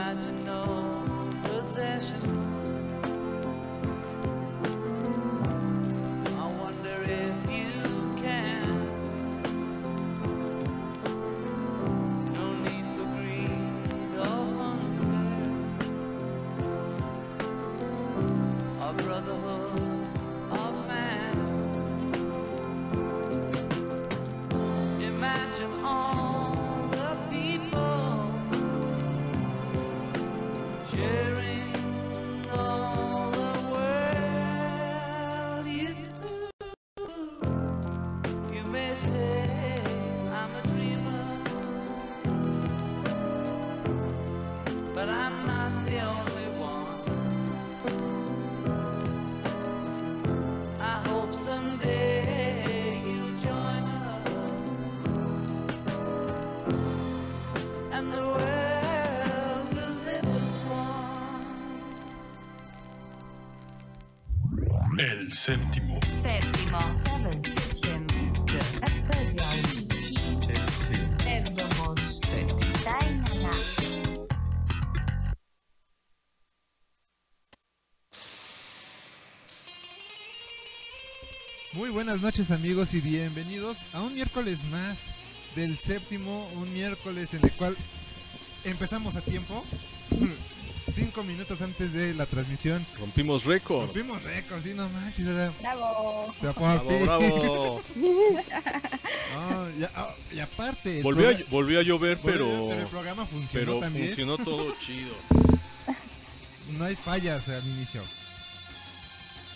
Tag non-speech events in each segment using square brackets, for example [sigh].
Imagine no El séptimo. Séptimo. Muy buenas noches amigos y bienvenidos a un miércoles más del séptimo, un miércoles en el cual empezamos a tiempo, cinco minutos antes de la transmisión. Rompimos récord. Rompimos récord, sí, no manches, o sea, Bravo. por Bravo, bravo. [laughs] Ya- ah, y aparte, Volvió a, volvió a llover, volvió, pero, el programa funcionó pero también. funcionó todo chido. [laughs] No hay fallas al inicio.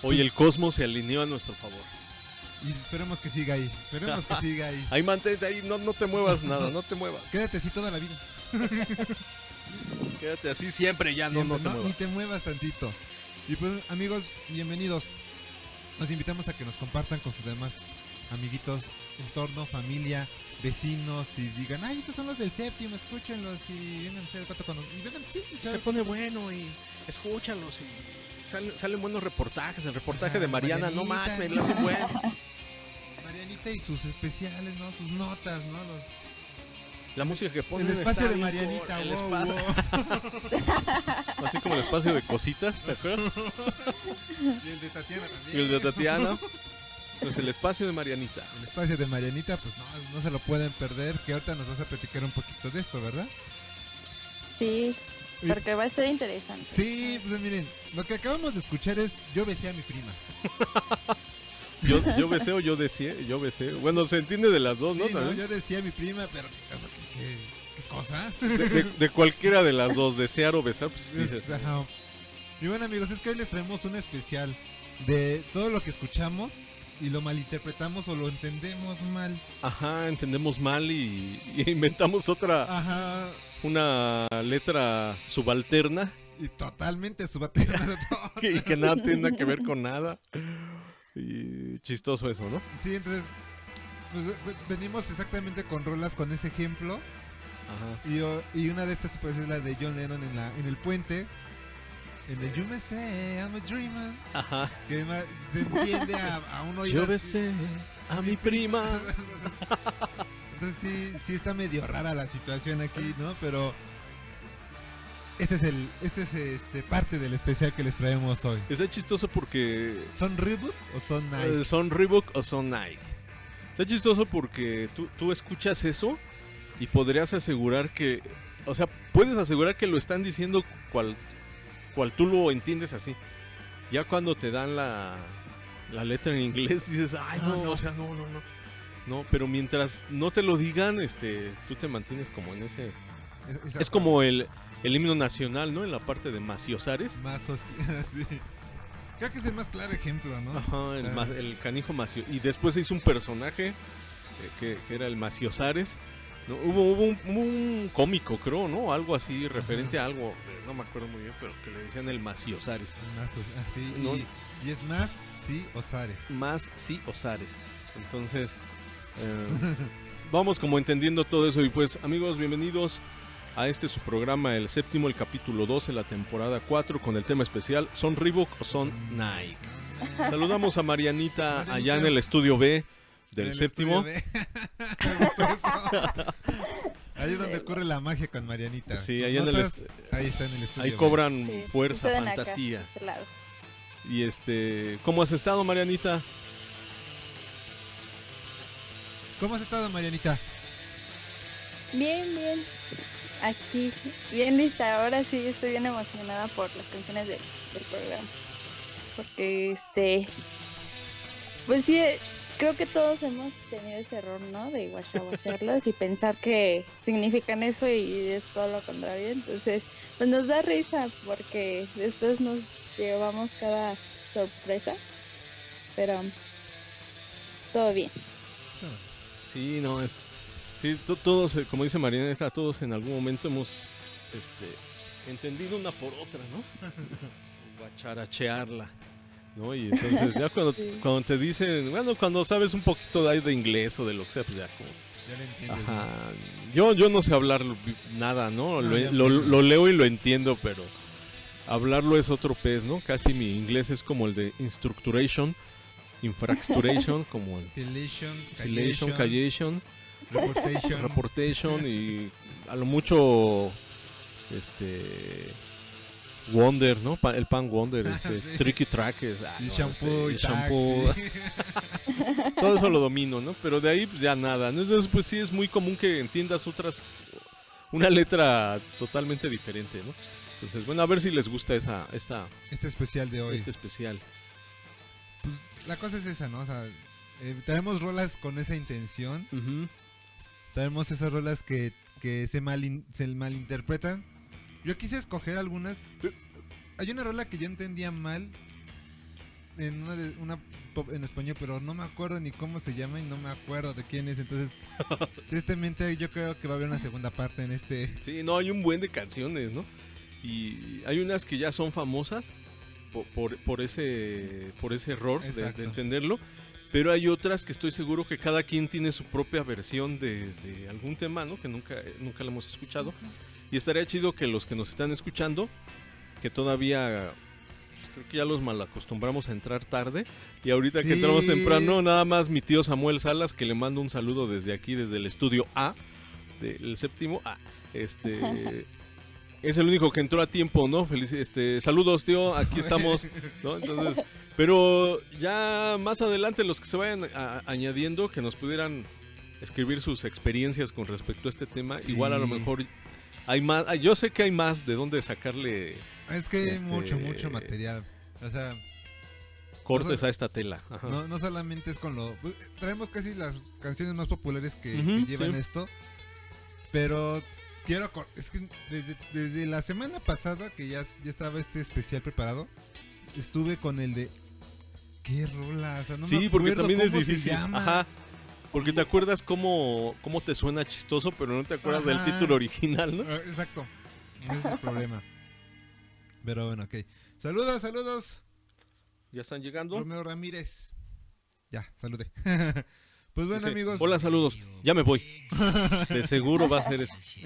Hoy el cosmos se alineó a nuestro favor. Y esperemos que siga ahí. Esperemos que [laughs] siga ahí. Ahí mantente ahí, no, no te muevas nada, no te muevas. Quédate así toda la vida. Quédate así siempre ya, no, Siempre, no te no, ni te muevas tantito. Y pues, amigos, bienvenidos. Nos invitamos a que nos compartan con sus demás amiguitos, entorno, familia, vecinos y digan, ay, estos son los del séptimo, escúchenlos y vengan a echar el pato con Y vengan, sí, Se pone bueno y escúchalos y salen, salen buenos reportajes. El reportaje Ajá, de Mariana, no mames, bueno. [laughs] Marianita y sus especiales, ¿no? Sus notas, ¿no? Los- La música que ponen el espacio está de Marianita, el wow, espa- wow. Así como el espacio de cositas, ¿te acuerdas? Y el de Tatiana también. Y el de Tatiana. Pues el espacio de Marianita. El espacio de Marianita, pues no, no se lo pueden perder, que ahorita nos vas a platicar un poquito de esto, ¿verdad? Sí, porque va a ser interesante. Sí, pues miren, lo que acabamos de escuchar es Yo besé a mi prima. [laughs] Yo, yo besé o yo decía, yo besé. Bueno, se entiende de las dos, ¿no? Sí, ¿no? También. Yo decía a mi prima, pero o sea, ¿qué, cosa? De, de- de cualquiera de las dos, desear o besar, pues dices. Es- ajá. Y bueno amigos, es que hoy les traemos un especial de todo lo que escuchamos y lo malinterpretamos o lo entendemos mal. Ajá, entendemos mal y, y [laughs] inventamos otra, Ajá. una letra subalterna Y totalmente subalterno de [laughs] todo. y que nada tenga que ver con nada. Y chistoso eso, ¿no? Sí, entonces pues, ve- venimos exactamente con rolas con ese ejemplo. Ajá. Y, y una de estas pues es la de John Lennon en, la, en el puente. En el You Me Say I'm a Dreamer, Ajá. que se entiende a, a un oído. [laughs] Yo besé a mi prima. [laughs] Entonces sí, sí está medio rara la situación aquí, ¿no? Pero este es el, este es este parte del especial que les traemos hoy. Está chistoso porque ¿Son Reboot o son Nike? eh, son Reebok o son Nike. Está chistoso porque tú, tú escuchas eso y podrías asegurar que, o sea, puedes asegurar que lo están diciendo cual, cual tú lo entiendes así. Ya cuando te dan la, la letra en inglés [laughs] dices, ay Ah, no, no. o sea, no, no, no. No, pero mientras no te lo digan, este, tú te mantienes como en ese... Es como el, el himno nacional, ¿no? En la parte de Maciosares. soci- [laughs] sí. Creo que es el más claro ejemplo, ¿no? Ajá, el, Ah. el canijo Macio. Y después se hizo un personaje eh, que, que era el Maciosares. ¿no? Hubo, hubo un, cómico, creo, ¿no? Algo así, referente a algo, eh, no me acuerdo muy bien, pero que le decían el Maciosares. Ah, sí, No. y, y es más, sí, Osare. Más sí Osare. Entonces, [laughs] eh, vamos como entendiendo todo eso. Y pues, amigos, bienvenidos a este su programa, el séptimo, el capítulo 12, la temporada 4, con el tema especial, ¿son Reebok o son Nike? [laughs] Saludamos a Marianita, allá en el estudio B En del el séptimo. estudio B. Me gustó eso. Ahí es donde ocurre la magia con Marianita. Sí, ahí en el ahí está en el estudio. Ahí cobran Sí, fuerza, fantasía. este lado. Y este, ¿cómo has estado, Marianita? ¿Cómo has estado, Marianita? Bien, bien. Aquí, bien lista. Ahora sí estoy bien emocionada por las canciones del, programa. Porque, este. Pues sí, creo que todos hemos tenido ese error, ¿no? De guachaguacharlos y pensar que significan eso y es todo lo contrario. Entonces, pues nos da risa porque después nos llevamos cada sorpresa. Pero. Todo bien. Sí, no, es. Sí, to- todos, eh, como dice Marianita, todos en algún momento hemos este, entendido una por otra, ¿no? [laughs] Guacharachearla. ¿No? Y entonces ya cuando, [laughs] Sí. cuando te dicen, bueno, cuando sabes un poquito de, ahí de inglés o de lo que sea, pues ya como Ya lo entiendes. Ajá. Yo, yo no sé hablar nada, ¿no? No, Lo, leo y lo entiendo, pero hablarlo es otro pez, ¿no? Casi mi inglés es como el de instructuration, infrastructuration, como el silation, callation, reportation. reportation y a lo mucho este Wonder, ¿no? El pan Wonder, este Sí. tricky trackers, ah, y no, shampoo este, y shampoo, taxi. [laughs] todo eso lo domino, ¿no? Pero de ahí pues, ya nada, ¿no? Entonces pues sí es muy común que entiendas otras, una letra totalmente diferente, ¿no? Entonces, bueno, a ver si les gusta esa, esta, Este especial de hoy. este especial. Pues, la cosa es esa, ¿no? O sea, eh, tenemos rolas con esa intención. Ujú. Tenemos esas rolas que, que se, malin- se malinterpretan. Yo quise escoger algunas. Hay una rola que yo entendía mal en una, de- una pop en español, pero no me acuerdo ni cómo se llama y no me acuerdo de quién es. Entonces, [laughs] tristemente yo creo que va a haber una segunda parte en este. Sí, no, hay un buen de canciones, ¿no? Y hay unas que ya son famosas por, por, por ese, por ese error de entenderlo. Pero hay otras que estoy seguro que cada quien tiene su propia versión de, de algún tema, ¿no? Que nunca, nunca la hemos escuchado. Y estaría chido que los que nos están escuchando, que todavía pues, creo que ya los malacostumbramos a entrar tarde. Y ahorita Sí. que entramos temprano, nada más mi tío Samuel Salas, que le mando un saludo desde aquí, desde el estudio A, del séptimo A. Este. [laughs] Es el único que entró a tiempo, ¿no? Feliz, este, saludos, tío, aquí [laughs] estamos, ¿no? Entonces, pero ya más adelante los que se vayan a- añadiendo, que nos pudieran escribir sus experiencias con respecto a este tema, Sí. igual a lo mejor hay más, yo sé que hay más de dónde sacarle Es que hay Este- mucho, mucho material. O sea, cortes a esta tela. Ajá. no, no solamente es con lo. pues, traemos casi las canciones más populares que, llevan sí. esto. Pero quiero. Es que desde, desde la semana pasada, que ya, ya estaba este especial preparado, estuve con el de. ¿Qué rola? O sea, no me sí, porque también es se difícil. llama. Ajá. Porque te acuerdas cómo, cómo te suena chistoso, pero no te acuerdas del título original, ¿no? Ah, Exacto. Ese es el problema. Pero bueno, ok. Saludos, saludos. Ya están llegando. Romeo Ramírez. Ya, salude. [laughs] pues bueno, Dice, amigos. Hola, saludos. Ya me voy. De seguro va a ser eso. Ser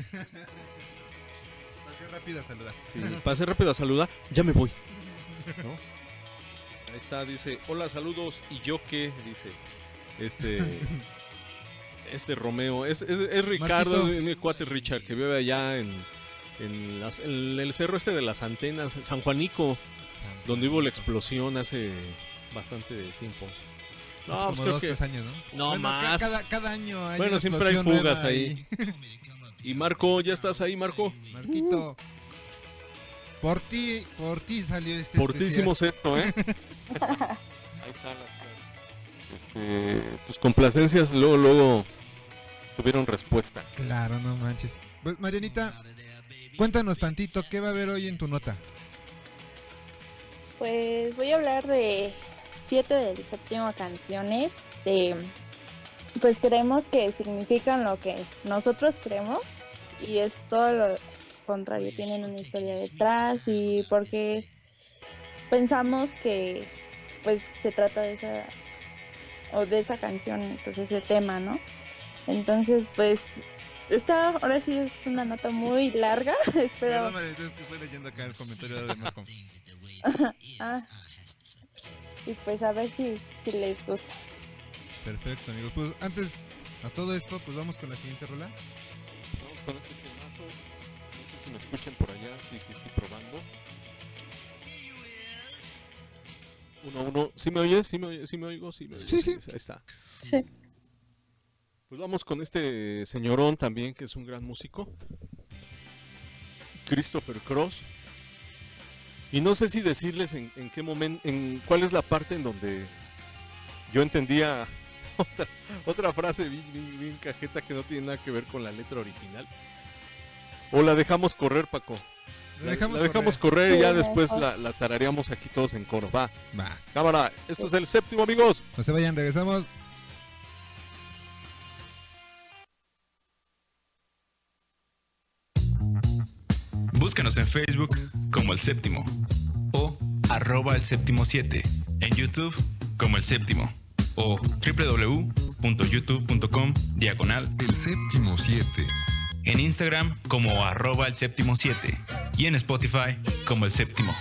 rápido a saludar. Sí, pasé rápido a saludar, ya me voy. ¿no? Está, dice, hola, saludos, ¿y yo qué? Dice, este, [laughs] este Romeo, es, es, es Ricardo, mi cuate Richard, que vive allá en, en, las- en el cerro este de las antenas, San Juanico, donde hubo la explosión hace bastante tiempo. Hace No, como pues creo dos, que... tres años, ¿no? No, Bueno, más. Cada, cada año hay Bueno, siempre hay fugas ahí. Y Marco, ¿ya estás ahí, Marco? Marquito. Por ti, por ti salió este Por ti hicimos esto, ¿eh? [laughs] Ahí están las este, tus complacencias luego, luego tuvieron respuesta. Claro, no manches. Pues, Marianita, cuéntanos tantito, ¿qué va a haber hoy en tu nota? Pues voy a hablar de siete del séptimo canciones de pues creemos que significan lo que nosotros creemos y es todo lo contrario, tienen una historia detrás y porque pensamos que pues se trata de esa o de esa canción, pues ese tema, ¿no? Entonces, pues esta ahora sí es una nota muy larga, [laughs] espero Marianita, es que estoy leyendo acá el comentario de Marco. [laughs] Ah. Y pues a ver si, si les gusta. Perfecto, amigos. Pues antes a todo esto, pues vamos con la siguiente rola. Vamos con este temazo. Escuchan por allá. Sí, sí, sí, probando. Uno, uno. ¿Sí me oyes? ¿Sí me, oye- sí me oigo? Sí, me oigo. Sí, sí. Ahí está. Sí. Pues vamos con este señorón también, que es un gran músico. Christopher Cross. Y no sé si decirles en, en qué momento, en cuál es la parte en donde yo entendía [laughs] otra, otra frase bien, bien- bien cajeta que no tiene nada que ver con la letra original. O la dejamos correr, Paco. La dejamos, la dejamos correr. correr y ya después la, la tarareamos aquí todos en coro. Va, Va, cámara, esto es el séptimo, amigos. no se vayan, regresamos. Búscanos en Facebook como El Séptimo o arroba El Séptimo 7, en YouTube como El Séptimo o www.youtube.com diagonal El séptimo 7. En Instagram como arroba El Séptimo 7 y en Spotify como El Séptimo.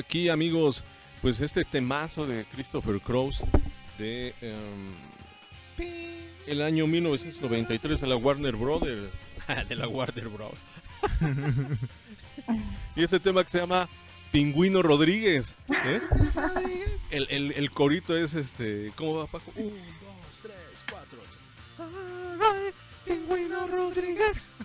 Aquí amigos. Pues este temazo de Christopher Cross de em, el año 1993 de la Warner Brothers. [laughs] de la Warner Bros. [laughs] y este tema que se llama Pingüino Rodríguez. ¿eh? El, el- el corito es este. ¿Cómo va, Paco? Un, dos, tres, cuatro. Alright, Pingüino Rodríguez. [laughs]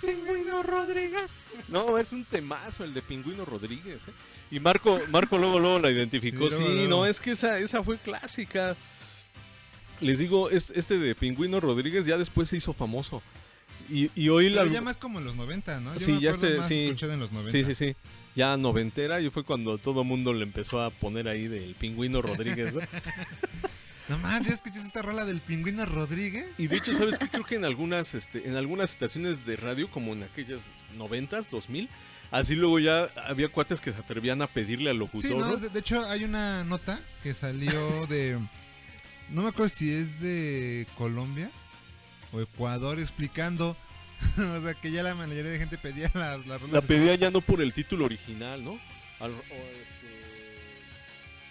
Pingüino Rodríguez. No, es un temazo el de Pingüino Rodríguez. ¿eh? Y Marco, Marco luego, luego la identificó. Sí, Sí, no, es que esa, esa fue clásica. Les digo, es- este de Pingüino Rodríguez ya después se hizo famoso. Y, y hoy la... Pero ya más como en los 90, ¿no? Yo Sí, me ya este- más sí. en los 90. Sí, sí, sí. Ya noventera y fue cuando todo mundo le empezó a poner ahí del Pingüino Rodríguez. ¿no? [laughs] No más, ¿ya escuchaste esta rola del pingüino Rodríguez? Y de hecho, ¿sabes qué? Creo que en algunas, este, en algunas estaciones de radio, como en aquellas noventas, 2000, así luego ya había cuates que se atrevían a pedirle al locutor. Sí, no, de, de hecho hay una nota que salió de... No me acuerdo si es de Colombia o Ecuador explicando... [laughs] o sea, que ya la mayoría de gente pedía la, la rola. La pedía ya no por el título original, ¿no? Al- o,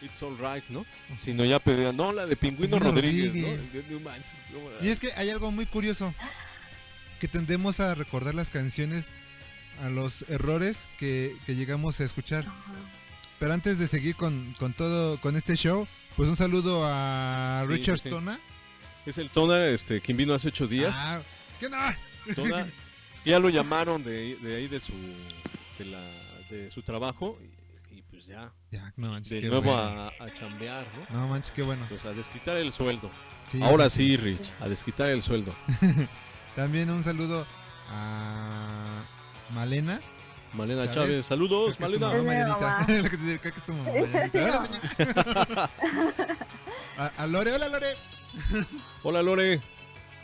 It's Alright, ¿no? Sino ya pedía, no, la de Pingüino Pingüino Rodríguez, Rodríguez. ¿no? De- de manches, ¿cómo? Y es que hay algo muy curioso. Que tendemos a recordar las canciones a los errores que, que llegamos a escuchar. Pero antes de seguir con, con todo, con este show, pues un saludo a Sí, Richard sí. Stona. Es el Tona, este, quien vino hace ocho días. Ah, ¿Qué onda? Tona, es que ya lo llamaron de, de ahí de su, de, la, de su trabajo y, y pues ya, Ya, no manches, de nuevo bueno. a, a chambear, ¿no? No manches, qué bueno. Pues a desquitar el sueldo. Sí, Ahora sí, Rich, a desquitar el sueldo. [laughs] También un saludo a Malena. Malena. Chávez, saludos, Creo que es tu Malena. mamá, te [laughs] creo que es tu mamá. [laughs] Hola, a, a Lore, hola Lore. Hola Lore,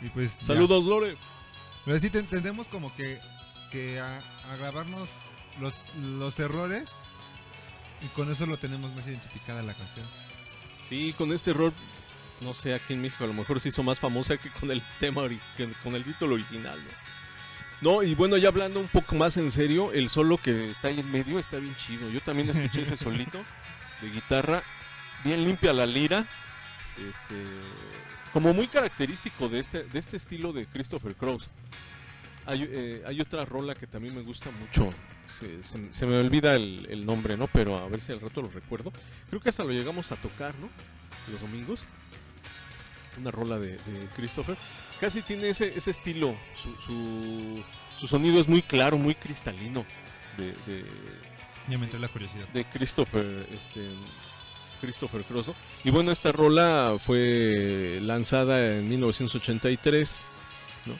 Y pues ya. saludos Lore. Pero sí ten- tendemos como que, que a, a grabarnos los, los errores y con eso lo tenemos más identificada la canción. Sí, con este error, no sé, aquí en México a lo mejor se hizo más famosa que con el tema, que con el título original, ¿no? No, y bueno, ya hablando un poco más en serio, el solo que está ahí en medio está bien chido. Yo también escuché ese [laughs] solito de guitarra, bien limpia la lira, este, como muy característico de este, de este estilo de Christopher Cross. Hay, eh, hay otra rola que también me gusta mucho. Se, se- se me olvida el, el nombre, ¿no? Pero a ver si al rato lo recuerdo. Creo que hasta lo llegamos a tocar, ¿no? Los domingos. Una rola de, de Christopher. Casi tiene ese, ese estilo. Su, su, su sonido es muy claro, muy cristalino. De, de, Ya me entró la curiosidad. de Christopher, este, Christopher Cross. ¿no? Y bueno, esta rola fue lanzada en 1983, ¿no?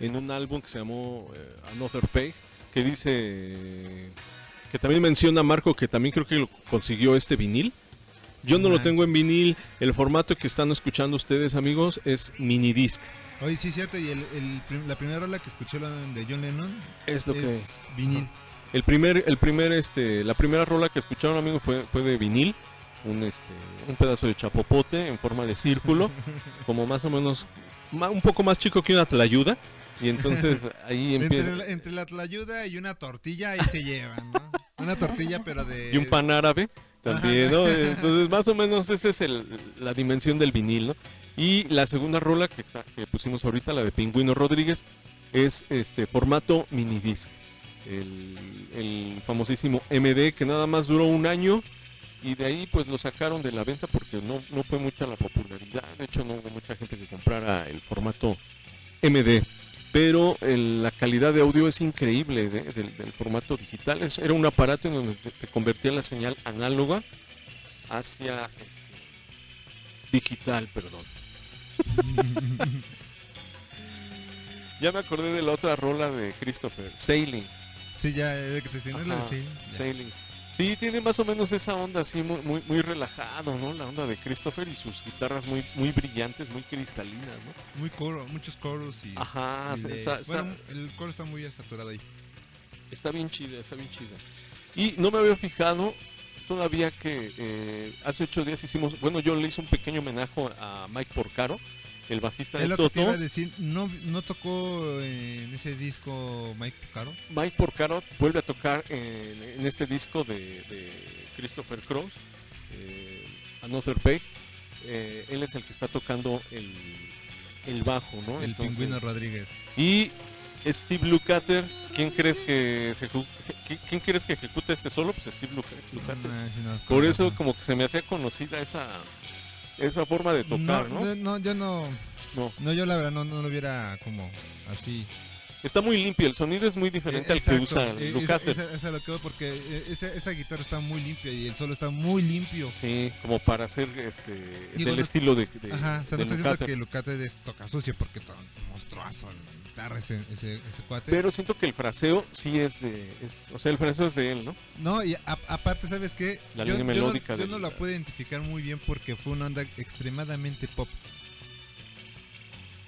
En un álbum que se llamó eh, Another Page, que dice que también menciona Marco que también creo que lo consiguió este vinil. Yo no lo tengo en vinil. El formato que están escuchando ustedes, amigos, es mini disc. Oye, sí, cierto. Y el, el la primera rola que escuché de John Lennon Es lo que es vinil. El primer, el primer, este, la primera rola que escucharon, amigos, fue, fue de vinil, un, este, un pedazo de chapopote en forma de círculo, [laughs] como más o menos, un poco más chico que una tlayuda, y entonces ahí empieza, entre la tlayuda y una tortilla ahí se llevan, ¿no? Una tortilla, pero de. y un pan árabe también, ¿no? Entonces más o menos esa es el, la dimensión del vinil, ¿no? Y la segunda rola que está, que pusimos ahorita, la de Pingüino Rodríguez, es este formato mini disc. El, el famosísimo MD que nada más duró un año y de ahí pues lo sacaron de la venta porque no, no fue mucha la popularidad, de hecho no hubo mucha gente que comprara el formato MD, pero el- la calidad de audio es increíble de- del, del formato digital, Es- era un aparato en donde te, te convertía la señal análoga hacia este, digital, perdón. [laughs] ya me acordé de la otra rola de Christopher, Sailing. Sí, ya, eh, que te la de Ajá, Sail. Ya. Sailing. Sí, tiene más o menos esa onda así muy, muy, muy relajado, ¿no? La onda de Christopher y sus guitarras muy, muy brillantes, muy cristalinas, ¿no? Muy coro, muchos coros y... Ajá, y se- de- está, está- bueno, el coro está muy saturado ahí. está bien chida, está bien chida. Y no me había fijado todavía que eh, hace ocho días hicimos, bueno, yo le hice un pequeño homenaje a Mike Porcaro, el bajista Es de lo que te iba Toto. a decir, no, no tocó en ese disco Mike Caro. Mike Porcaro vuelve a tocar en, en este disco de, de Christopher Cross, eh, Another Peg. Eh, él es el que está tocando el, el bajo, ¿no? El Entonces- pingüino Rodríguez. Y Steve Lukather, ¿quién crees que se quién crees que ejecuta este solo? Pues Steve Luka- Lukather. No, Por eso como que se me hacía conocida esa esa forma de tocar, ¿no? no, no, yo no, No. no, yo la verdad no, no lo viera como así. Está muy limpio, el sonido es muy diferente Eh, al que usa eh, Lukather. esa, esa- esa es lo que porque eh, esa, esa guitarra está muy limpia y el solo está muy limpio. Sí, como para hacer este Digo, del no- estilo de, de Ajá, o sea, no estoy diciendo que Lucate es toca sucio porque todo un monstruazo en la guitarra ese, ese, ese cuate. Pero siento que el fraseo sí es de es, o sea, el fraseo es de él, ¿no? No, y a- aparte, ¿sabes qué? La yo, línea yo no- melódica yo no la puedo identificar muy bien porque fue una onda extremadamente pop.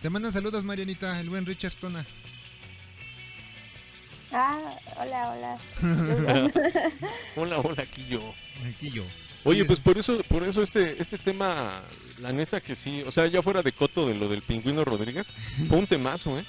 Te mandan saludos, Marianita, el buen Richard Stona. Ah, hola, hola. [laughs] hola, hola, aquí yo. Aquí yo. Oye, Sí, pues por eso, por eso este, este tema, la neta que sí, o sea, ya fuera de coto de lo del pingüino Rodríguez, fue un temazo, ¿eh?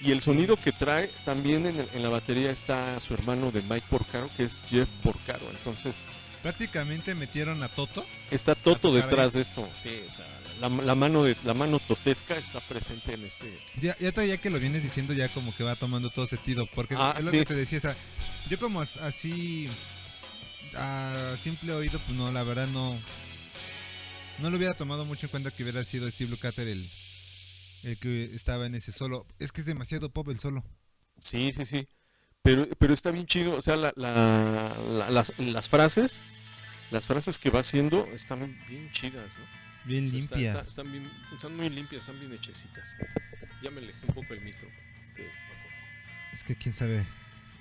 Y el sonido que trae, también en, el- en la batería está su hermano de Mike Porcaro, que es Jeff Porcaro. Entonces, prácticamente metieron a Toto. está Toto ahí. detrás de esto. Sí, o sea, la, la mano de la mano totesca está presente en este. Ya, ya todavía que lo vienes diciendo, ya como que va tomando todo sentido. Porque Ah, es lo que te decía, o sea, yo como as- así, a simple oído, pues no, la verdad no. No lo hubiera tomado mucho en cuenta que hubiera sido Steve Lukather el, el que estaba en ese solo. Es que es demasiado pop el solo. Sí, sí, sí. Pero, pero está bien chido, o sea, la, la- la- las, las frases, las frases que va haciendo están bien chidas, ¿no? Bien O sea, está- limpias. está- están, bien, están muy limpias, están bien hechecitas. Ya me alejé un poco el micro. Este, Es que quién sabe.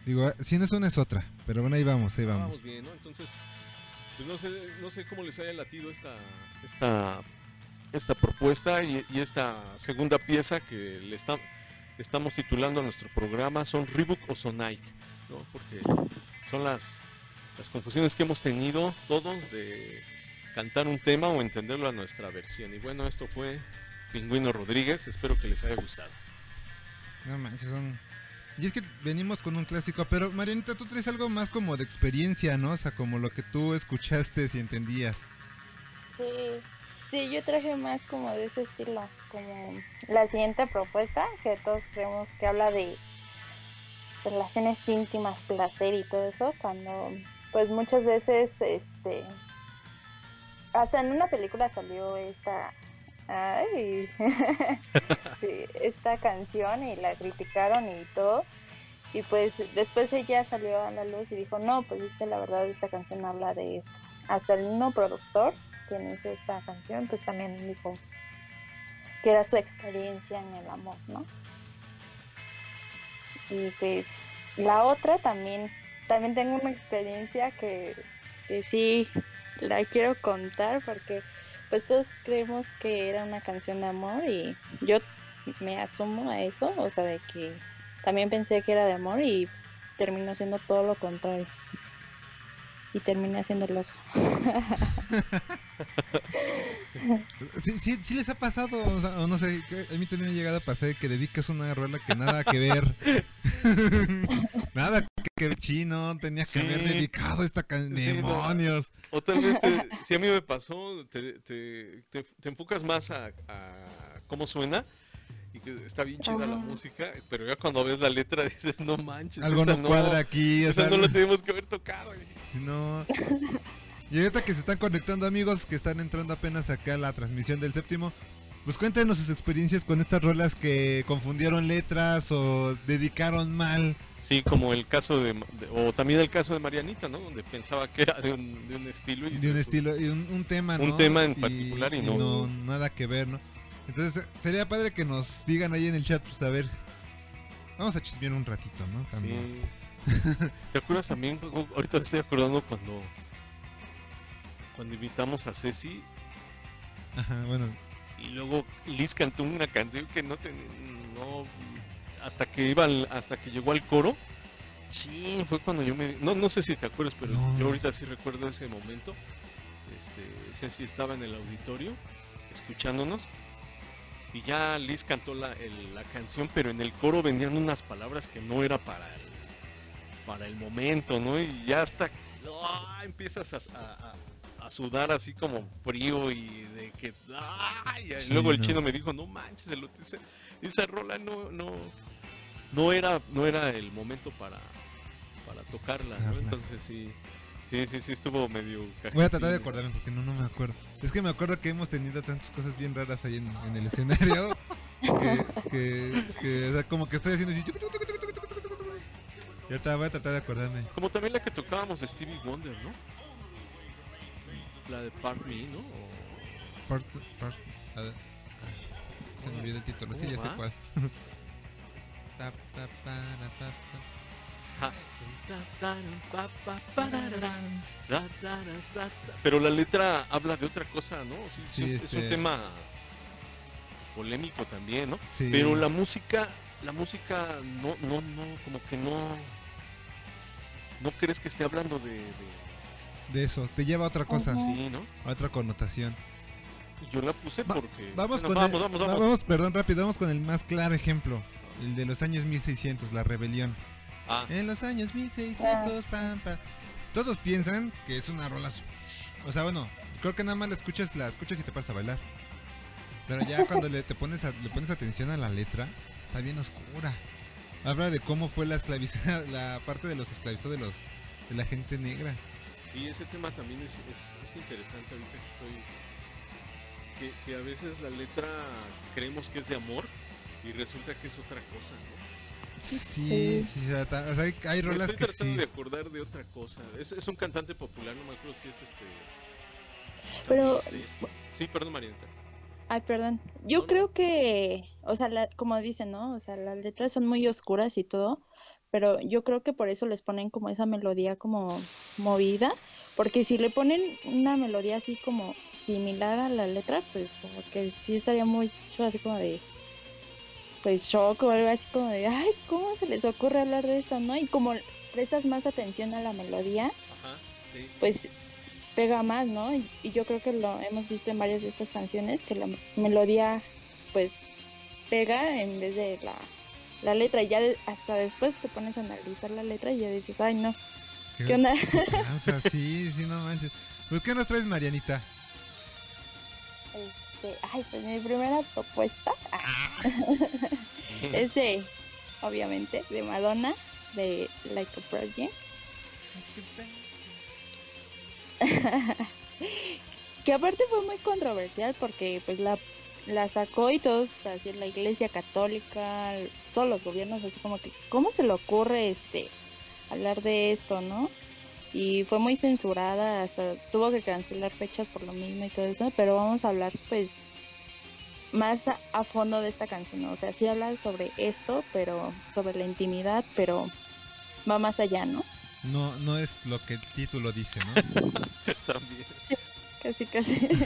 Digo, si no es una es otra. Pero bueno, ahí vamos, ahí vamos. Vamos bien, ¿no? Entonces, pues no sé, no sé cómo les haya latido esta, esta, esta propuesta y, y esta segunda pieza que le está- estamos titulando a nuestro programa son Reebok o Sonike, ¿no? Porque son las, las confusiones que hemos tenido todos de cantar un tema o entenderlo a nuestra versión. Y bueno, esto fue Pingüino Rodríguez, espero que les haya gustado. No manches, son. Y es que venimos con un clásico, pero Marianita, tú traes algo más como de experiencia, ¿no? O sea, como lo que tú escuchaste y entendías. Sí, sí, yo traje más como de ese estilo, como la siguiente propuesta, que todos creemos que habla de relaciones íntimas, placer y todo eso, cuando pues muchas veces, este, hasta en una película salió esta, ay, [laughs] sí, esta canción y la criticaron y todo. Y pues después ella salió a la luz y dijo, no, pues es que la verdad esta canción habla de esto. Hasta el mismo productor quien hizo esta canción, pues también dijo que era su experiencia en el amor, ¿no? Y pues la otra también, también tengo una experiencia que, que sí la quiero contar porque pues todos creemos que era una canción de amor y yo me asumo a eso, o sea, de que también pensé que era de amor y terminó siendo todo lo contrario. Y terminé haciendo el oso. [laughs] Sí, sí, sí les ha pasado, o, sea, no sé, que a mí también me ha llegado a pasar que dedicas una rola que nada que ver. [laughs] nada que ver chino, tenías que Sí. haber dedicado esta canción. Sí, no. Demonios. O tal vez, te- si a mí me pasó, te, te- te- te enfocas más a, a cómo suena y que está bien chida la Ajá. música, pero ya cuando ves la letra dices, no manches, Algo no cuadra aquí, o sea, no la tenemos que haber tocado. No. [laughs] Y ahorita que se están conectando amigos que están entrando apenas acá a la transmisión del séptimo, pues cuéntenos sus experiencias con estas rolas que confundieron letras o dedicaron mal. Sí, como el caso de, de- o también el caso de Marianita, ¿no? Donde pensaba que era de un, de un estilo y De un resultó- estilo, y un, un tema, ¿no? Un tema en particular y no. nada que ver, ¿no? Entonces sería padre que nos digan ahí en el chat, pues a ver. Vamos a chismear un ratito, ¿no? También. Sí. ¿Te acuerdas también? Ahorita estoy acordando cuando cuando invitamos a Ceci Ajá, bueno. y luego Liz cantó una canción que no tenía no hasta que iba al- hasta que llegó al coro. Sí, fue cuando yo me no no sé si te acuerdas, pero No. yo ahorita sí recuerdo ese momento. Este, Ceci estaba en el auditorio escuchándonos y ya Liz cantó la, el- la canción, pero en el coro venían unas palabras que no era para el, para el momento, ¿no? Y ya hasta ¡ah! empiezas a, a- a- sudar así como frío y de que ¡ay! Y luego el no. chino me dijo, no manches, el- esa, esa rola no, no, no era, no era el momento para, para tocarla, ¿no? Tocarla. Entonces sí, sí, sí, sí estuvo medio Voy a tratar de acordarme porque no, no me acuerdo. Es que me acuerdo que hemos tenido tantas cosas bien raras ahí en, en el escenario. que, que, que, o sea, como que estoy haciendo así. Y ahorita voy a tratar de acordarme. Como también la que tocábamos de Stevie Wonder, ¿no? La de Part Me, ¿no? O- Part- part- a ver. Se me olvidó el título. Sí, ¿Cómo ya sé cuál. Pero la letra habla de otra cosa, ¿no? Sí, es Sí, un- es un este- tema polémico también, ¿no? Sí. Pero la música, la música no, no, no, como que no, no crees que esté hablando de, de- De eso, te lleva a otra cosa, Ajá. sí, ¿no? a otra connotación. Yo la puse Va- porque Vamos bueno, con vamos, el, vamos, va- vamos. vamos, perdón, rápido, vamos con el más claro ejemplo. El de los años 1600, la rebelión. Ah, En los años 1600, pam, pam. Todos piensan que es una rola. su- O sea, bueno, creo que nada más la escuchas, la escuchas y te pasas a bailar. Pero ya [laughs] cuando le, te pones a- le pones atención a la letra, está bien oscura. Habla de cómo fue la esclavización, [laughs] la parte de los esclavizados de los de la gente negra. Sí, ese tema también es, es, es interesante ahorita que estoy. Que, que a veces la letra creemos que es de amor y resulta que es otra cosa, ¿no? Sí, Sí. sí, o sea, hay, hay rolas estoy que tratando sí. de acordar de otra cosa. Es, es un cantante popular, no me acuerdo si es este. Pero- Sí, este- sí, perdón, Marianita. Ay, perdón. Yo no. creo que, o sea, la- como dicen, ¿no? O sea, las letras son muy oscuras y todo, pero yo creo que por eso les ponen como esa melodía como movida, porque si le ponen una melodía así como similar a la letra, pues como que sí estaría mucho así como de, pues shock o algo así como de, ay, ¿cómo se les ocurre hablar de esto, no? Y como prestas más atención a la melodía, Ajá, sí. pues pega más, ¿no? Y, y yo creo que lo hemos visto en varias de estas canciones, que la melodía pues pega en vez de la, la letra. Y ya hasta después te pones a analizar la letra y ya dices, ay no, ¿qué onda? O sea, [laughs] sí, sí, no manches. ¿Por qué nos traes Marianita? Este, ay, pues mi primera propuesta ah, [laughs] es de, obviamente, de Madonna, de Like a Virgin. [laughs] que aparte fue muy controversial porque pues la, la sacó y todos así la iglesia católica, todos los gobiernos así como que ¿cómo se le ocurre este hablar de esto, no? Y fue muy censurada, hasta tuvo que cancelar fechas por lo mismo y todo eso, pero vamos a hablar pues más a, a fondo de esta canción, ¿no? o sea, sí habla sobre esto, pero sobre la intimidad, pero va más allá, ¿no? No, no es lo que el título dice, ¿no? [laughs] También. Casi, casi. [laughs]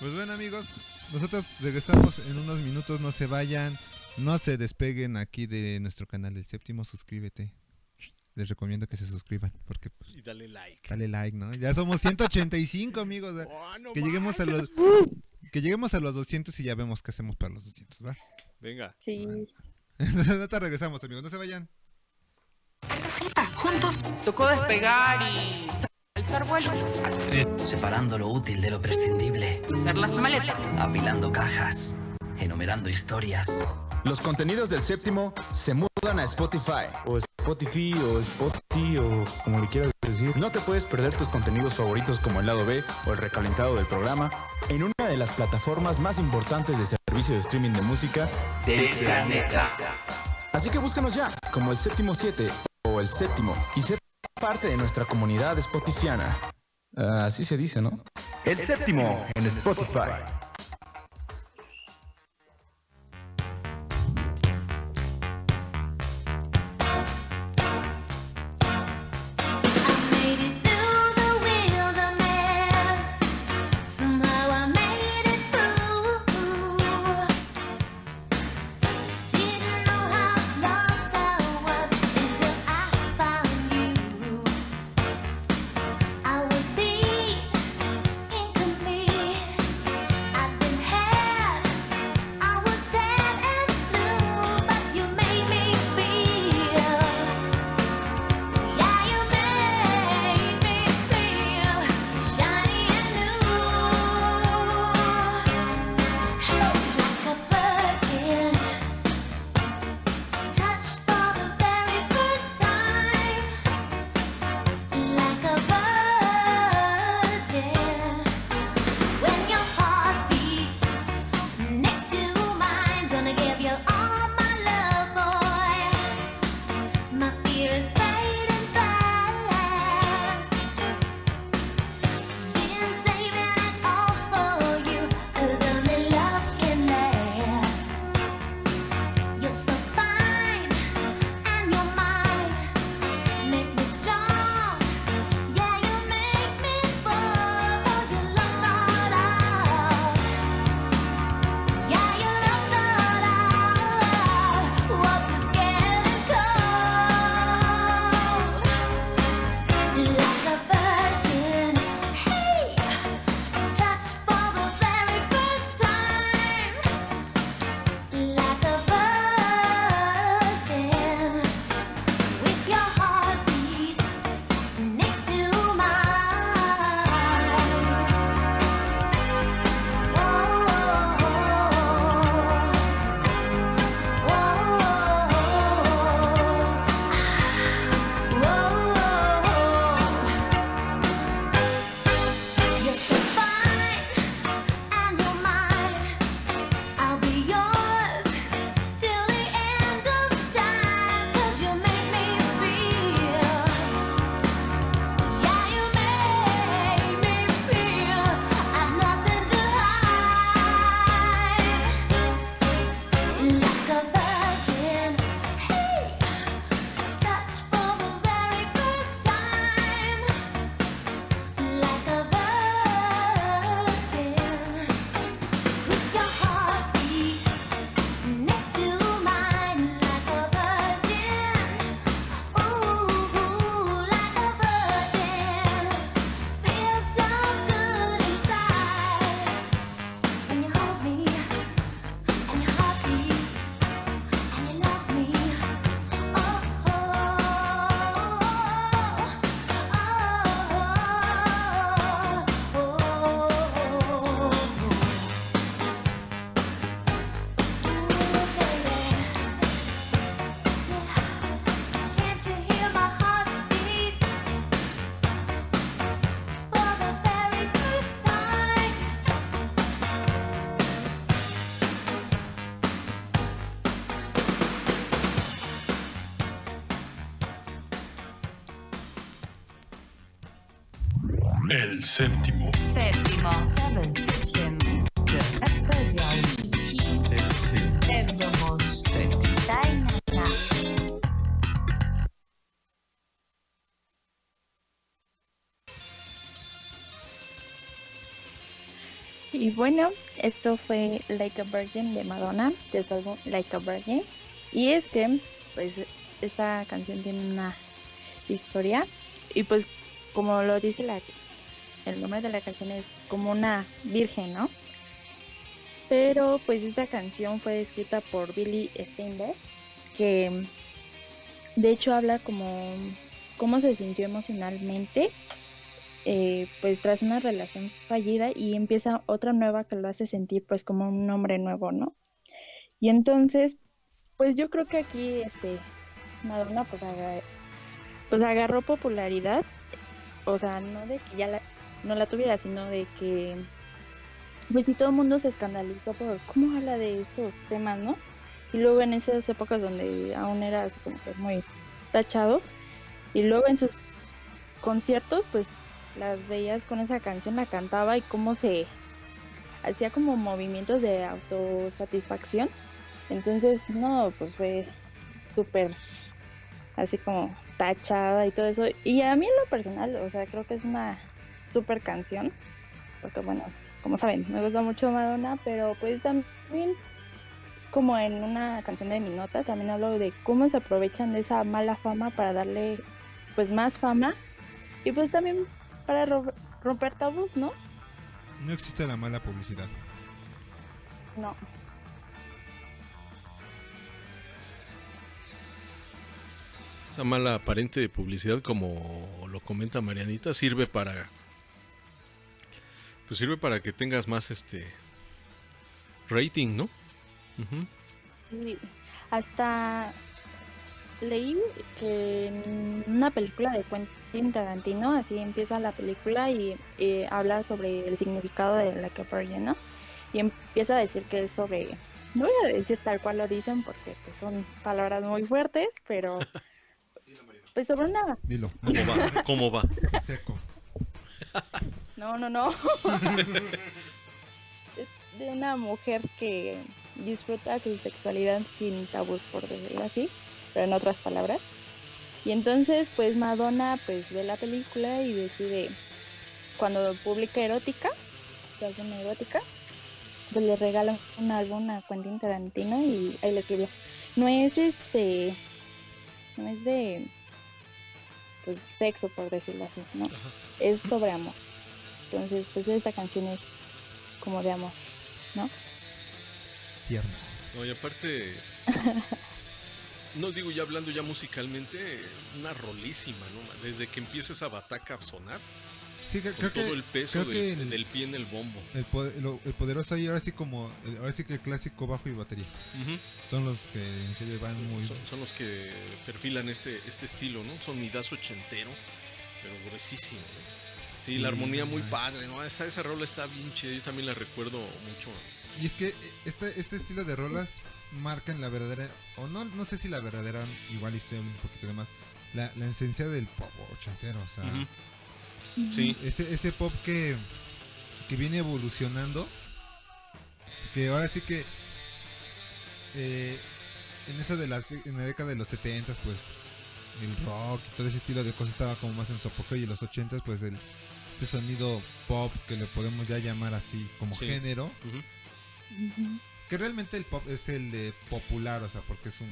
Pues bueno amigos, nosotros regresamos en unos minutos, no se vayan, no se despeguen aquí de nuestro canal del séptimo, suscríbete. Les recomiendo que se suscriban, porque pues, Y dale like. dale like, ¿no? Ya somos 185 amigos. Oh, no que lleguemos a los que lleguemos a los 200 y ya vemos qué hacemos para los 200, ¿va? Venga. Sí. Ahorita [laughs] regresamos amigos, no se vayan. Tocó despegar y alzar vuelo, Separando lo útil de lo prescindible, hacer las maletas. apilando cajas, enumerando historias. Los contenidos del séptimo se mudan a Spotify. o Spotify o Spotify o como le quieras decir. No te puedes perder tus contenidos favoritos como el lado B o el recalentado del programa en una de las plataformas más importantes de servicio de streaming de música del planeta. Así que búscanos ya como el séptimo 7 o el séptimo y sé parte de nuestra comunidad spotifiana. Así se dice, ¿no? El séptimo en Spotify. Séptimo. Séptimo. Y bueno, esto fue Like a Virgin de Madonna, de su álbum Like a Virgin. Y es que, pues, esta canción tiene una historia. Y pues, como lo dice la, el nombre de la canción, es como una virgen, ¿no? Pero pues esta canción fue escrita por Billy Steinberg, que de hecho habla como cómo se sintió emocionalmente eh, pues tras una relación fallida y empieza otra nueva que lo hace sentir pues como un hombre nuevo, ¿no? Y entonces, pues yo creo que aquí este Madonna pues, pues agarró popularidad, o sea, no de que ya la, no la tuviera, sino de que pues ni todo el mundo se escandalizó por cómo habla de esos temas, ¿no? Y luego en esas épocas donde aún era así como que muy tachado, y luego en sus conciertos, pues las veías con esa canción, la cantaba y cómo se hacía como movimientos de autosatisfacción. Entonces, no, pues fue súper así como tachada y todo eso. Y a mí en lo personal, o sea, creo que es una súper canción. Porque bueno, como saben, me gusta mucho Madonna, pero pues también como en una canción de mi nota, también hablo de cómo se aprovechan de esa mala fama para darle pues más fama y pues también para ro- romper tabús, ¿no? No existe la mala publicidad. No. Esa mala aparente publicidad, como lo comenta Marianita, sirve para. Pues sirve para que tengas más este. rating, ¿no? Sí, hasta leí que en una película de Quentin Tarantino, así empieza la película y eh, habla sobre el significado de la que ¿no? Y empieza a decir que es sobre, no voy a decir tal cual lo dicen porque pues, son palabras muy fuertes, pero [laughs] Pues sobre una... Dilo. ¿Cómo va? ¿Cómo va? Seco. [laughs] No, no, no. [laughs] es de una mujer que disfruta su sexualidad sin tabús, por decirlo así, pero en otras palabras. Y entonces, pues Madonna pues ve la película y decide, cuando publica erótica, su álbum erótica, pues le regala un álbum a Quentin Tarantino y ahí le escribió. No es este, no es de, pues sexo, por decirlo así, ¿no? Es sobre amor. Entonces, pues esta canción es como de amor, ¿no? Tierno. No, y aparte, [laughs] no digo ya hablando ya musicalmente, una rolísima, ¿no? Desde que empieza esa bataca a sonar, Sí, que- con creo todo que, el peso creo del, que el, del pie en el bombo. el, po- lo- el poderoso ahí ahora sí como, ahora sí que el clásico bajo y batería. Son los que en serio van muy... Son, son los que perfilan este, este estilo, ¿no? Sonidazo ochentero, pero gruesísimo, ¿no? Sí, la armonía muy padre, ¿no? Esa, esa rola está bien chida, yo también la recuerdo mucho. Y es que este, este estilo de rolas marcan la verdadera, o no, no sé si la verdadera, igual estoy un poquito de más, la, la esencia del pop ochentero, o sea. Sí, ese, ese pop que, que viene evolucionando, que ahora sí que eh, en eso de las, en la década de los 70 pues el rock y todo ese estilo de cosas estaba como más en su apogeo y en los 80 pues el, este sonido pop que le podemos ya llamar así como Sí. género, que realmente el pop es el de popular, o sea, porque es un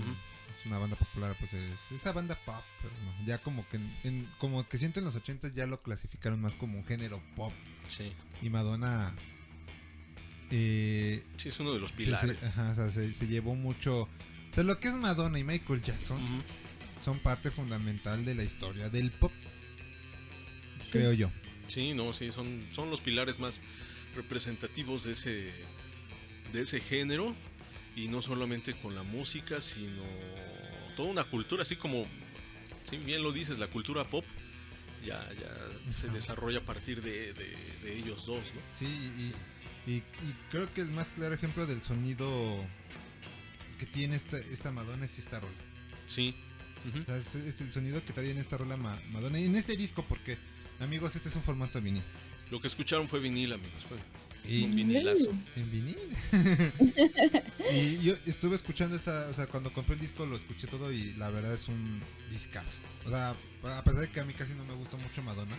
es una banda popular, pues es esa banda pop, pero no, ya como que en, en- como que siento en los 80 ya lo clasificaron más como un género pop sí. y Madonna eh, Sí, es uno de los se, pilares. se- ajá, o sea, se- se llevó mucho, o sea, lo que es Madonna y Michael Jackson son parte fundamental de la historia del pop, Sí. creo yo. Sí, no, sí, son, son los pilares más representativos de ese, de ese género. Y no solamente con la música, sino toda una cultura, así como, sí, bien lo dices, la cultura pop ya, ya se desarrolla a partir de, de- de ellos dos, ¿no? Sí, y, y- y creo que el más claro ejemplo del sonido que tiene esta, esta Madonna es esta rola. Sí. O sea, es, es el sonido que trae en esta rola Ma- Madonna. Y en este disco, porque, amigos, este es un formato vinil. Lo que escucharon fue vinil, amigos. Fue Y- un vinilazo. En vinil. [laughs] y yo estuve escuchando esta, o sea, cuando compré el disco lo escuché todo y la verdad es un discazo. O sea, a pesar de que a mí casi no me gusta mucho Madonna,